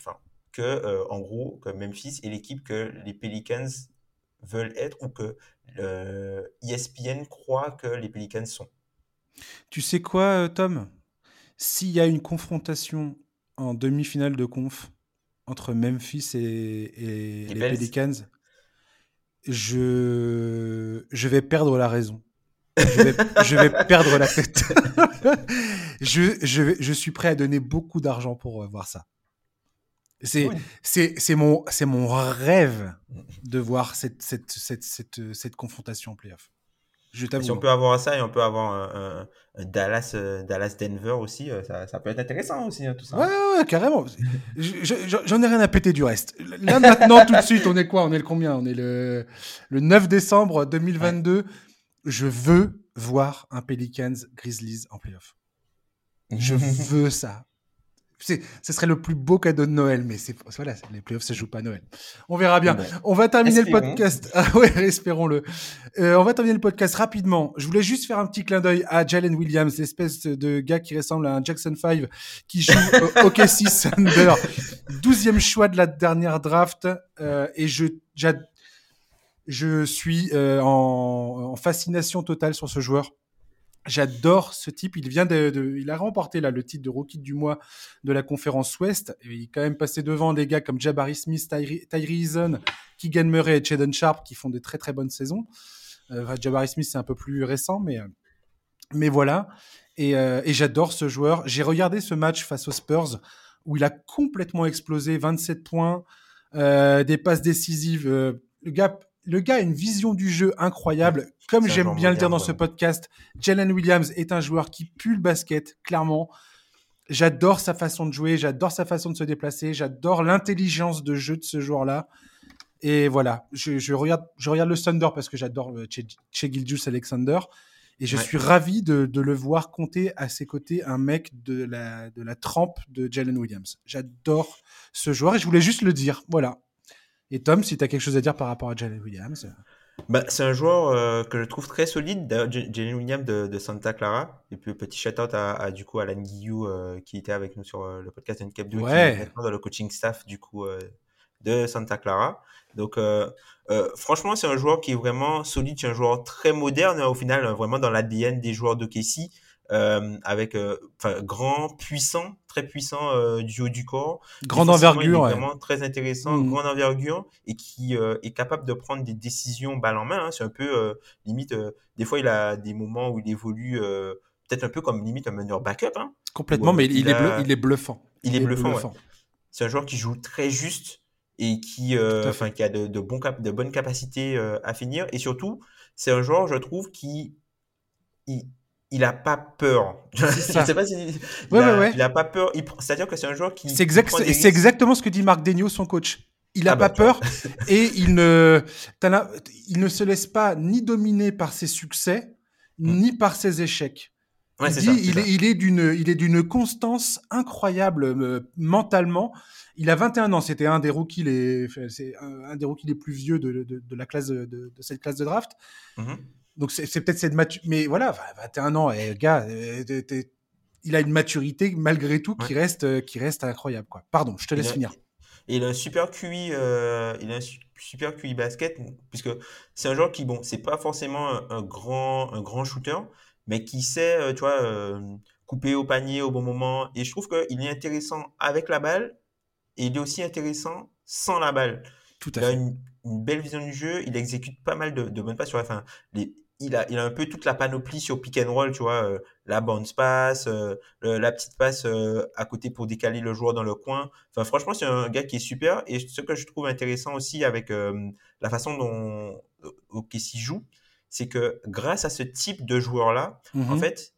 que en gros, que Memphis est l'équipe que les Pelicans veulent être ou que ESPN croit que les Pelicans sont. Tu sais quoi, euh, Tom? S'il y a une confrontation en demi-finale de conf entre Memphis et, les, Pelicans, je, je vais perdre la raison. Je vais, je vais perdre la tête. je, je, je, suis prêt à donner beaucoup d'argent pour euh, voir ça. C'est mon, mon rêve de voir cette, cette, cette, cette, cette confrontation en playoff. Si on peut avoir ça et on peut avoir un, Dallas, euh, Dallas Denver aussi, euh, ça, ça, peut être intéressant aussi, hein, tout ça. Ouais, ouais, carrément. J'en ai rien à péter du reste. Là, maintenant, tout de suite, on est quoi? On est le combien? On est le, le 9 décembre 2022. Je veux voir un Pelicans Grizzlies en playoff. Je veux ça ce serait le plus beau cadeau de Noël, mais c'est voilà, les playoffs se jouent pas Noël. On verra bien. on va terminer le podcast. Ah ouais, espérons-le. Euh, on va terminer le podcast rapidement. Je voulais juste faire un petit clin d'œil à Jalen Williams, l'espèce de gars qui ressemble à un Jackson 5 qui joue au OKC Thunder, 12e choix de la dernière draft. Euh, et je Je suis en, en, fascination totale sur ce joueur. J'adore ce type. Il vient de, il a remporté là le titre de rookie du mois de la conférence Ouest. il est quand même passé devant des gars comme Jabari Smith, Tyree Eason, Keegan Murray et Jaden Sharp qui font des très très bonnes saisons. Euh, Jabari Smith c'est un peu plus récent, mais euh, mais voilà. Et, euh, et j'adore ce joueur. J'ai regardé ce match face aux Spurs où il a complètement explosé, 27 points, euh, des passes décisives. le gars le gars a une vision du jeu incroyable. Comme j'aime bien le dire dans ce podcast, Jalen Williams est un joueur qui pue le basket, clairement. J'adore sa façon de jouer, j'adore sa façon de se déplacer, j'adore l'intelligence de jeu de ce joueur-là. Et voilà, je, regarde, je regarde le Thunder parce que j'adore euh, Che Gilgius Alexander. Et je suis ravi de, le voir compter à ses côtés un mec de la, de la trempe de Jalen Williams. J'adore ce joueur et je voulais juste le dire. Voilà. Et Tom, si tu as quelque chose à dire par rapport à Jalen Williams bah, c'est un joueur euh, que je trouve très solide, Jalen Williams de, Santa Clara. Et puis petit shout-out à, du coup Alan Guillou euh, qui était avec nous sur euh, le podcast NCAP 2, qui est maintenant dans le coaching staff du coup de Santa Clara. Donc franchement, c'est un joueur qui est vraiment solide, c'est un joueur très moderne au final, vraiment dans l'ADN des joueurs de Casey. Euh, avec euh, grand, puissant, très puissant euh, du haut du corps. Grande envergure, Vraiment très intéressant, mmh. grande envergure et qui est capable de prendre des décisions balle en main. Hein. C'est un peu limite. des fois, il a des moments où il évolue peut-être un peu comme limite un meneur backup. Hein, Complètement, mais il, est il est bluffant. Il, est bluffant. C'est un joueur qui joue très juste et qui, enfin, qui a de, de, bons cap de bonnes capacités à finir. Et surtout, c'est un joueur, je trouve, qui il, il a pas peur. Je sais pas si il, ouais, a, ouais, il a pas peur. C'est-à-dire que c'est un joueur qui. C'est exact, c'est exactement ce que dit Marc Degno, son coach. Il a ah pas bah, peur et il ne, il ne se laisse pas ni dominer par ses succès hmm. ni par ses échecs. il, dit, il, est, il, est, d'une, il est d'une constance incroyable euh, mentalement. Il a 21 ans, c'était un des rookies les, c'est un, des rookies les plus vieux de, de, de la classe de, de, cette classe de draft. Mm donc c'est peut-être cette maturité. Mais voilà, 21 ans, et gars, euh, il a une maturité malgré tout qui, reste, euh, qui reste incroyable. Quoi. Pardon, je te laisse finir. il a un super QI, euh, il a un super QI basket, puisque c'est un joueur qui, bon, c'est pas forcément un, grand, un grand shooter, mais qui sait, tu vois, couper au panier au bon moment. Et je trouve qu'il est intéressant avec la balle, et il est aussi intéressant sans la balle. Tout à il fait. a une, belle vision du jeu, il exécute pas mal de, de bonnes passes sur la fin. Les, il a, il a un peu toute la panoplie sur pick and roll, tu vois, euh, la bounce pass, euh, la petite passe euh, à côté pour décaler le joueur dans le coin. Enfin, franchement, c'est un gars qui est super. Et ce que je trouve intéressant aussi avec la façon dont OKC joue, c'est que grâce à ce type de joueurs-là, en mm-hmm. fait,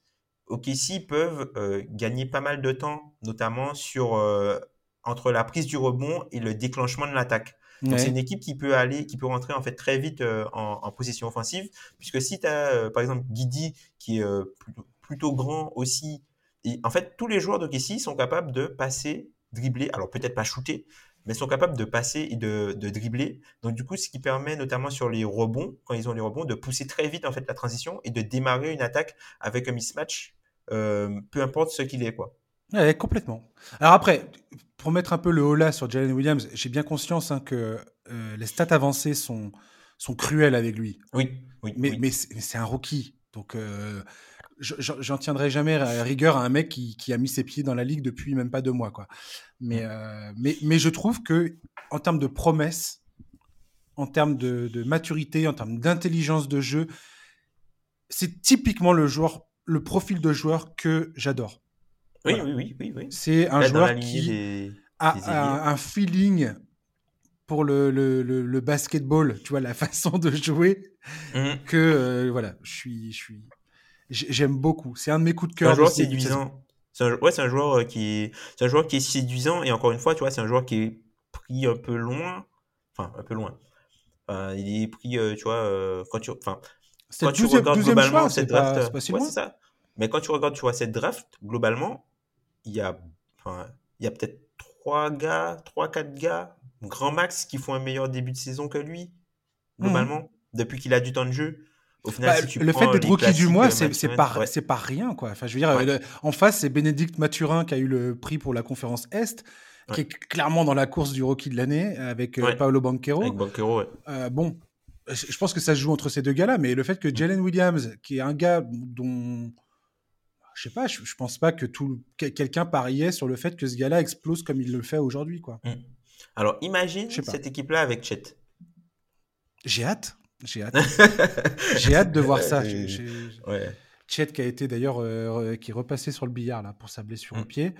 OKC peuvent gagner pas mal de temps, notamment sur entre la prise du rebond et le déclenchement de l'attaque. Donc c'est une équipe qui peut aller, qui peut rentrer en fait très vite euh, en, en, position offensive, puisque si tu as euh, par exemple Guidi qui est euh, plutôt, plutôt, grand aussi, et en fait tous les joueurs de Kessie sont capables de passer, dribbler, alors peut-être pas shooter, mais sont capables de passer et de, de, dribbler. Donc du coup, ce qui permet notamment sur les rebonds, quand ils ont les rebonds, de pousser très vite en fait la transition et de démarrer une attaque avec un mismatch, peu importe ce qu'il est quoi. Ouais, complètement. Alors après, pour mettre un peu le haut sur Jalen Williams, j'ai bien conscience hein, que euh, les stats avancées sont, sont cruelles avec lui. Oui, oui. Mais, mais c'est un rookie. Donc, euh, j'en tiendrai jamais à rigueur à un mec qui, qui, a mis ses pieds dans la ligue depuis même pas deux mois. Quoi. Mais, euh, mais, mais je trouve que en termes de promesses, en termes de, de maturité, en termes d'intelligence de jeu, c'est typiquement le joueur, le profil de joueur que j'adore. Oui, oui, oui, oui, C'est un joueur qui a un, feeling pour le, le, le, basketball, tu vois, la façon de jouer, mmh. que euh, voilà, je suis, je suis, j'aime beaucoup. C'est un de mes coups de cœur. Un joueur séduisant. C'est un, ouais, c'est un joueur euh, qui, c'est un joueur qui est séduisant et encore une fois, tu vois, c'est un joueur qui est pris un peu loin, enfin un peu loin. il est pris, euh, tu vois, quand tu, enfin, quand tu regardes globalement cette draft, c'est ça. Mais quand tu regardes, tu vois, cette draft, globalement, il y a, enfin, il y a peut-être trois gars, trois, quatre gars, grand max, qui font un meilleur début de saison que lui, hmm. globalement, depuis qu'il a du temps de jeu. Au final, bah, le fait d'être rookie du mois, c'est pas, c'est pas rien, quoi. Enfin, je veux dire, en face, c'est Bénédicte Mathurin qui a eu le prix pour la conférence Est, qui est clairement dans la course du rookie de l'année avec euh, Paolo Banquero. Avec Banquero, euh, bon, je pense que ça se joue entre ces deux gars-là, mais le fait que mm. Jalen Williams, qui est un gars dont je sais pas, je, pense pas que tout quelqu'un pariait sur le fait que ce gars-là explose comme il le fait aujourd'hui, quoi. Mm. Alors imagine cette équipe-là avec Chet. J'ai hâte, j'ai hâte, j'ai hâte de voir ça. Chet qui a été d'ailleurs euh, qui est repassé sur le billard là pour sa blessure au mm. pied,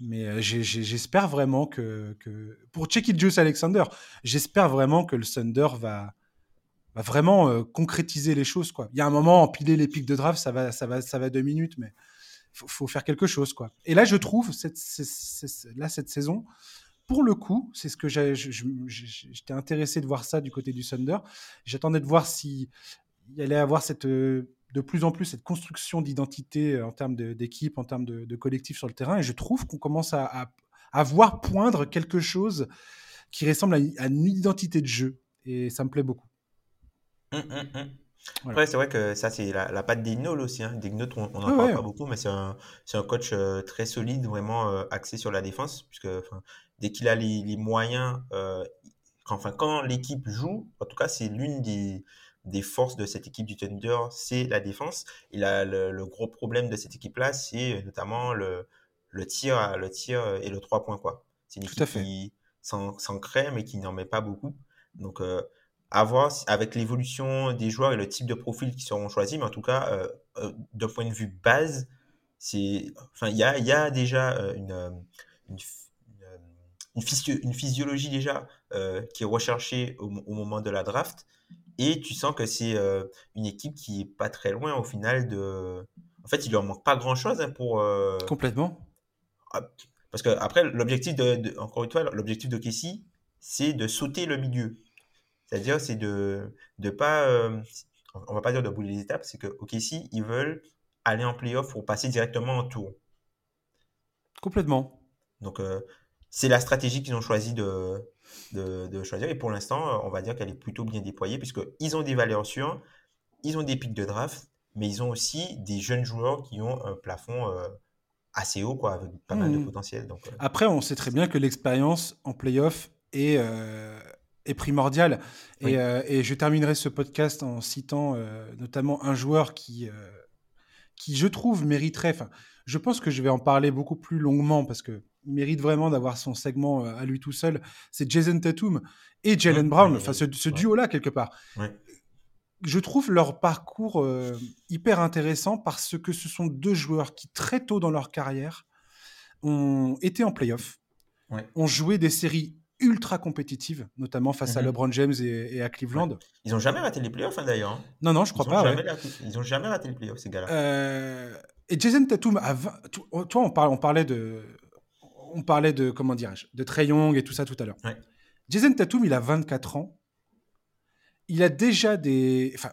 mais euh, j'espère vraiment que, que... pour Checky Juice Alexander, j'espère vraiment que le Thunder va va vraiment euh, concrétiser les choses quoi. Il y a un moment empiler les pics de draft, ça va ça va ça va deux minutes, mais faut, faut faire quelque chose quoi. Et là je trouve cette, là cette saison pour le coup, c'est ce que j'étais intéressé de voir ça du côté du Thunder. J'attendais de voir si il allait avoir cette de plus en plus cette construction d'identité euh, en termes d'équipe, en termes de, collectif sur le terrain. Et je trouve qu'on commence à, à, voir poindre quelque chose qui ressemble à, une identité de jeu. Et ça me plaît beaucoup. Hum, hum, hum. Après, c'est vrai que ça, c'est la, patte d'Ignol aussi. Hein. on n'en parle pas beaucoup, mais c'est un, un, coach euh, très solide, vraiment euh, axé sur la défense, puisque dès qu'il a les, les moyens, enfin, quand l'équipe joue, en tout cas, c'est l'une des, des forces de cette équipe du Thunder, c'est la défense. Et le, gros problème de cette équipe-là, c'est notamment le, le, tir, le tir et le 3 points. C'est une équipe qui s'en, crée, mais qui n'en met pas beaucoup. Donc, euh, à voir avec l'évolution des joueurs et le type de profil qui seront choisis, mais en tout cas, euh, euh, d'un point de vue base, c'est, enfin, il y a, y a, déjà euh, une, une, une, une, physiologie déjà qui est recherchée au, au, moment de la draft. Et tu sens que c'est euh, une équipe qui est pas très loin au final de. En fait, il leur manque pas grand chose hein, pour. Complètement. Ah, parce que après, l'objectif de, encore une fois, l'objectif de Kessie, c'est de sauter le milieu. C'est-à-dire, c'est de ne pas. Euh, on va pas dire de bouler les étapes, c'est que Kessie, ils veulent aller en playoff pour passer directement en tour. Complètement. Donc, c'est la stratégie qu'ils ont choisi de, de, choisir. Et pour l'instant, on va dire qu'elle est plutôt bien déployée, puisqu'ils ont des valeurs sûres, ils ont des pics de draft, mais ils ont aussi des jeunes joueurs qui ont un plafond euh, assez haut, quoi, avec pas mal de mmh. potentiel. Donc, euh. Après, on sait très bien que l'expérience en playoff est, euh, est primordiale. Et, et, je terminerai ce podcast en citant notamment un joueur qui, qui, je trouve, mériterait. Je pense que je vais en parler beaucoup plus longuement parce que mérite vraiment d'avoir son segment euh, à lui tout seul, c'est Jason Tatum et Jalen Brown, enfin ce, duo-là quelque part. Je trouve leur parcours euh, hyper intéressant parce que ce sont deux joueurs qui très tôt dans leur carrière ont été en playoff, ont joué des séries ultra compétitives, notamment face à mhm. LeBron James et, à Cleveland. Ils n'ont jamais raté les playoffs hein, d'ailleurs. Hein. Non, non, je crois pas. ils n'ont jamais raté les playoffs, ces gars-là. Euh, et Jason Tatum, a toi, on, on parlait de, on parlait de, comment dirais-je, de Trey Young et tout ça tout à l'heure. Jason Tatum, il a 24 ans. Il a déjà des. Enfin,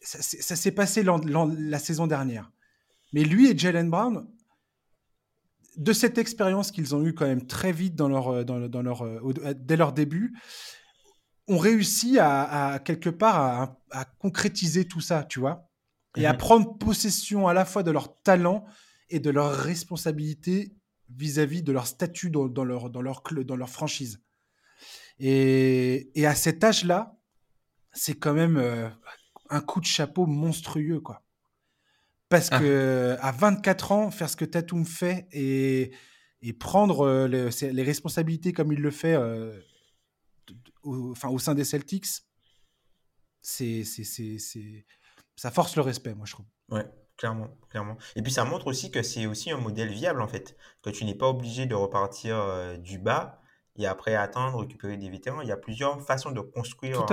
ça, s'est passé la saison dernière. Mais lui et Jalen Brown, de cette expérience qu'ils ont eue quand même très vite dans leur, dans, leur, dès leur début, ont réussi à, quelque part à, concrétiser tout ça, tu vois, et à mhm. prendre possession à la fois de leur talent et de leur responsabilité vis-à-vis de leur statut dans, leur, dans, leur, dans leur franchise. Et, à cet âge-là, c'est quand même euh, un coup de chapeau monstrueux, quoi. Parce ah. que à 24 ans, faire ce que Tatum fait et, et prendre euh, les, responsabilités comme il le fait euh, au, enfin, au sein des Celtics, c'est, c'est, ça force le respect, moi, je trouve. Ouais. Clairement, clairement. Et puis ça montre aussi que c'est aussi un modèle viable en fait, que tu n'es pas obligé de repartir euh, du bas et après attendre, récupérer des vétérans. Il y a plusieurs façons de construire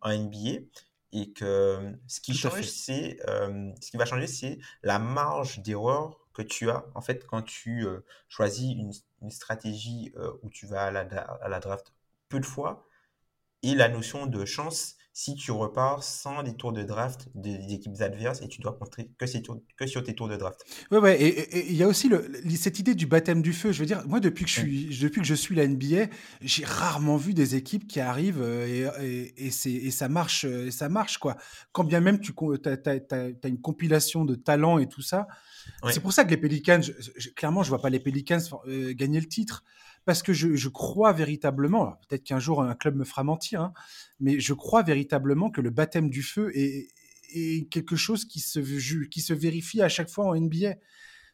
un, NBA et que ce qui change, c'est euh, ce qui va changer, c'est la marge d'erreur que tu as en fait quand tu euh, choisis une, une stratégie où tu vas à la, à la draft peu de fois et la notion de chance si tu repars sans des tours de draft des, équipes adverses et tu dois compter que, que sur tes tours de draft. Ouais, ouais, et il y a aussi le, cette idée du baptême du feu. Je veux dire, moi, depuis que je suis, depuis que je suis la NBA, j'ai rarement vu des équipes qui arrivent euh, et, et, et ça marche, euh, et ça marche, quoi. Quand bien même tu as, une compilation de talents et tout ça. C'est pour ça que les Pelicans, clairement, je vois pas les Pelicans euh, gagner le titre. Parce que je, crois véritablement, peut-être qu'un jour un club me fera mentir, hein, mais je crois véritablement que le baptême du feu est, quelque chose qui se, qui se vérifie à chaque fois en NBA.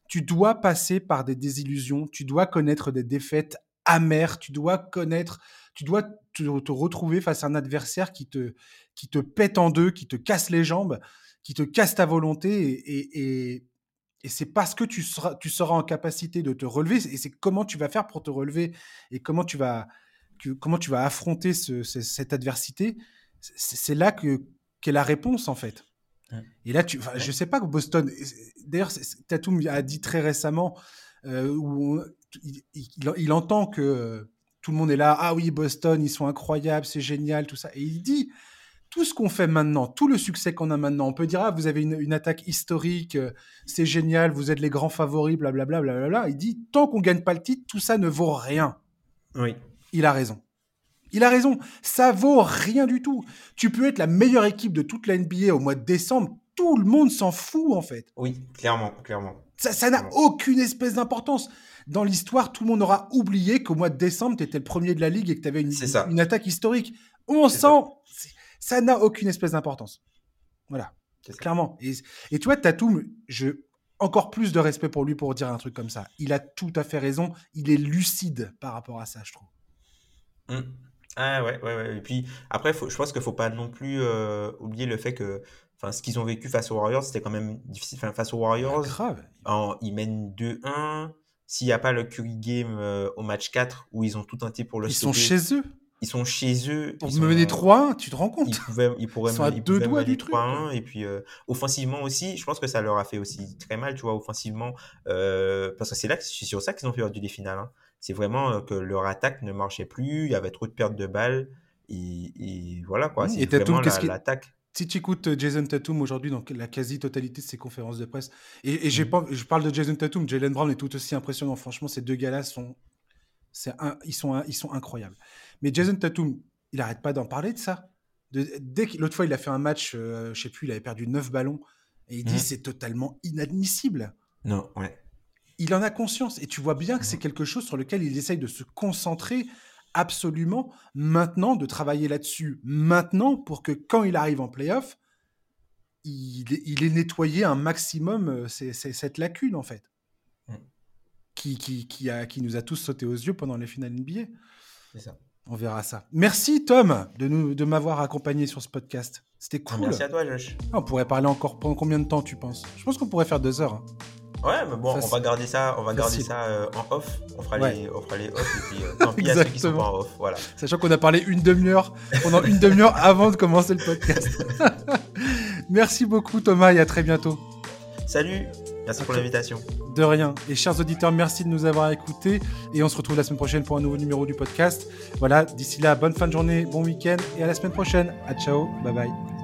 Tu dois passer par des désillusions, tu dois connaître des défaites amères, tu dois connaître, tu dois te, retrouver face à un adversaire qui te, pète en deux, qui te casse les jambes, qui te casse ta volonté et, et c'est parce que tu seras, tu seras en capacité de te relever, et c'est comment tu vas faire pour te relever, et comment tu vas, comment tu vas affronter cette adversité. C'est là que qu'est la réponse, en fait. Et là, tu, je sais pas que Boston. D'ailleurs, Tatum a dit très récemment euh, où il, il, entend que tout le monde est là. Ah oui, Boston, ils sont incroyables, c'est génial, tout ça. Et il dit tout ce qu'on fait maintenant, tout le succès qu'on a maintenant, on peut dire, ah, vous avez une, attaque historique, euh, c'est génial, vous êtes les grands favoris, blablabla. Bla, bla, bla, Il dit, tant qu'on gagne pas le titre, tout ça ne vaut rien. Oui. Il a raison. Il a raison. Ça vaut rien du tout. Tu peux être la meilleure équipe de toute la NBA au mois de décembre. Tout le monde s'en fout, en fait. Oui, clairement, clairement. Ça n'a aucune espèce d'importance. Dans l'histoire, tout le monde aura oublié qu'au mois de décembre, tu étais le premier de la ligue et que tu avais une, une, attaque historique. On sent. Ça n'a aucune espèce d'importance. Voilà, clairement. Et, et tu vois, Tatum, je, encore plus de respect pour lui pour dire un truc comme ça. Il a tout à fait raison. Il est lucide par rapport à ça, je trouve. Mmh. Ah ouais, ouais, ouais. Et puis après, je pense qu'il ne faut pas non plus euh, oublier le fait que enfin, ce qu'ils ont vécu face aux Warriors, c'était quand même difficile. Enfin, face aux Warriors, ah, grave. En, ils mènent 2-1. S'il n'y a pas le Curry Game euh, au match 4 où ils ont tout tenté pour le Ils sont chez eux ils sont chez eux. Pour me mener 3-1, tu te rends compte? Ils, pouvaient, ils pourraient ils sont à deux doigts du truc. 3-1 et puis euh, offensivement aussi, je pense que ça leur a fait aussi très mal, tu vois, offensivement, euh, parce que c'est là que c'est sur ça qu'ils ont perdu les finales. Hein. C'est vraiment euh, que leur attaque ne marchait plus, il y avait trop de pertes de balles et, voilà quoi. c'est vraiment l'attaque. Si tu écoutes Jason Tatum aujourd'hui, dans la quasi-totalité de ses conférences de presse, et, et mmh. pas, je parle de Jason Tatum, Jalen Brown est tout aussi impressionnant. Franchement, ces deux gars-là sont, un, ils, sont, ils sont incroyables. Mais Jason Tatum, il n'arrête pas d'en parler de ça. dès l'autre fois, il a fait un match, je euh, je sais plus, il avait perdu 9 ballons. Et il dit mhm. c'est totalement inadmissible. Non, ouais. Il en a conscience. Et tu vois bien que c'est mhm. quelque chose sur lequel il essaye de se concentrer absolument maintenant, de travailler là-dessus maintenant pour que quand il arrive en playoff, il, il ait nettoyé un maximum euh, cette lacune en fait. Mhm. Qui, qui, qui, a, qui nous a tous sauté aux yeux pendant les finales NBA. C'est ça. On verra ça. Merci Tom de, nous, de m'avoir accompagné sur ce podcast. C'était cool. Merci à toi Josh. Ah, on pourrait parler encore pendant combien de temps tu penses? Je pense qu'on pourrait faire deux heures. Hein. Ouais, mais bon, on va garder ça, on va garder ça euh, en off. On fera, les, on fera les off et puis euh, tant pis à ceux qui sont pas en off. Voilà. Sachant qu'on a parlé une demi-heure pendant une demi-heure avant de commencer le podcast. Merci beaucoup Thomas et à très bientôt. Salut. Merci pour l'invitation. De rien. Et chers auditeurs, merci de nous avoir écoutés. Et on se retrouve la semaine prochaine pour un nouveau numéro du podcast. Voilà, d'ici là, bonne fin de journée, bon week-end et à la semaine prochaine. À ciao, bye bye.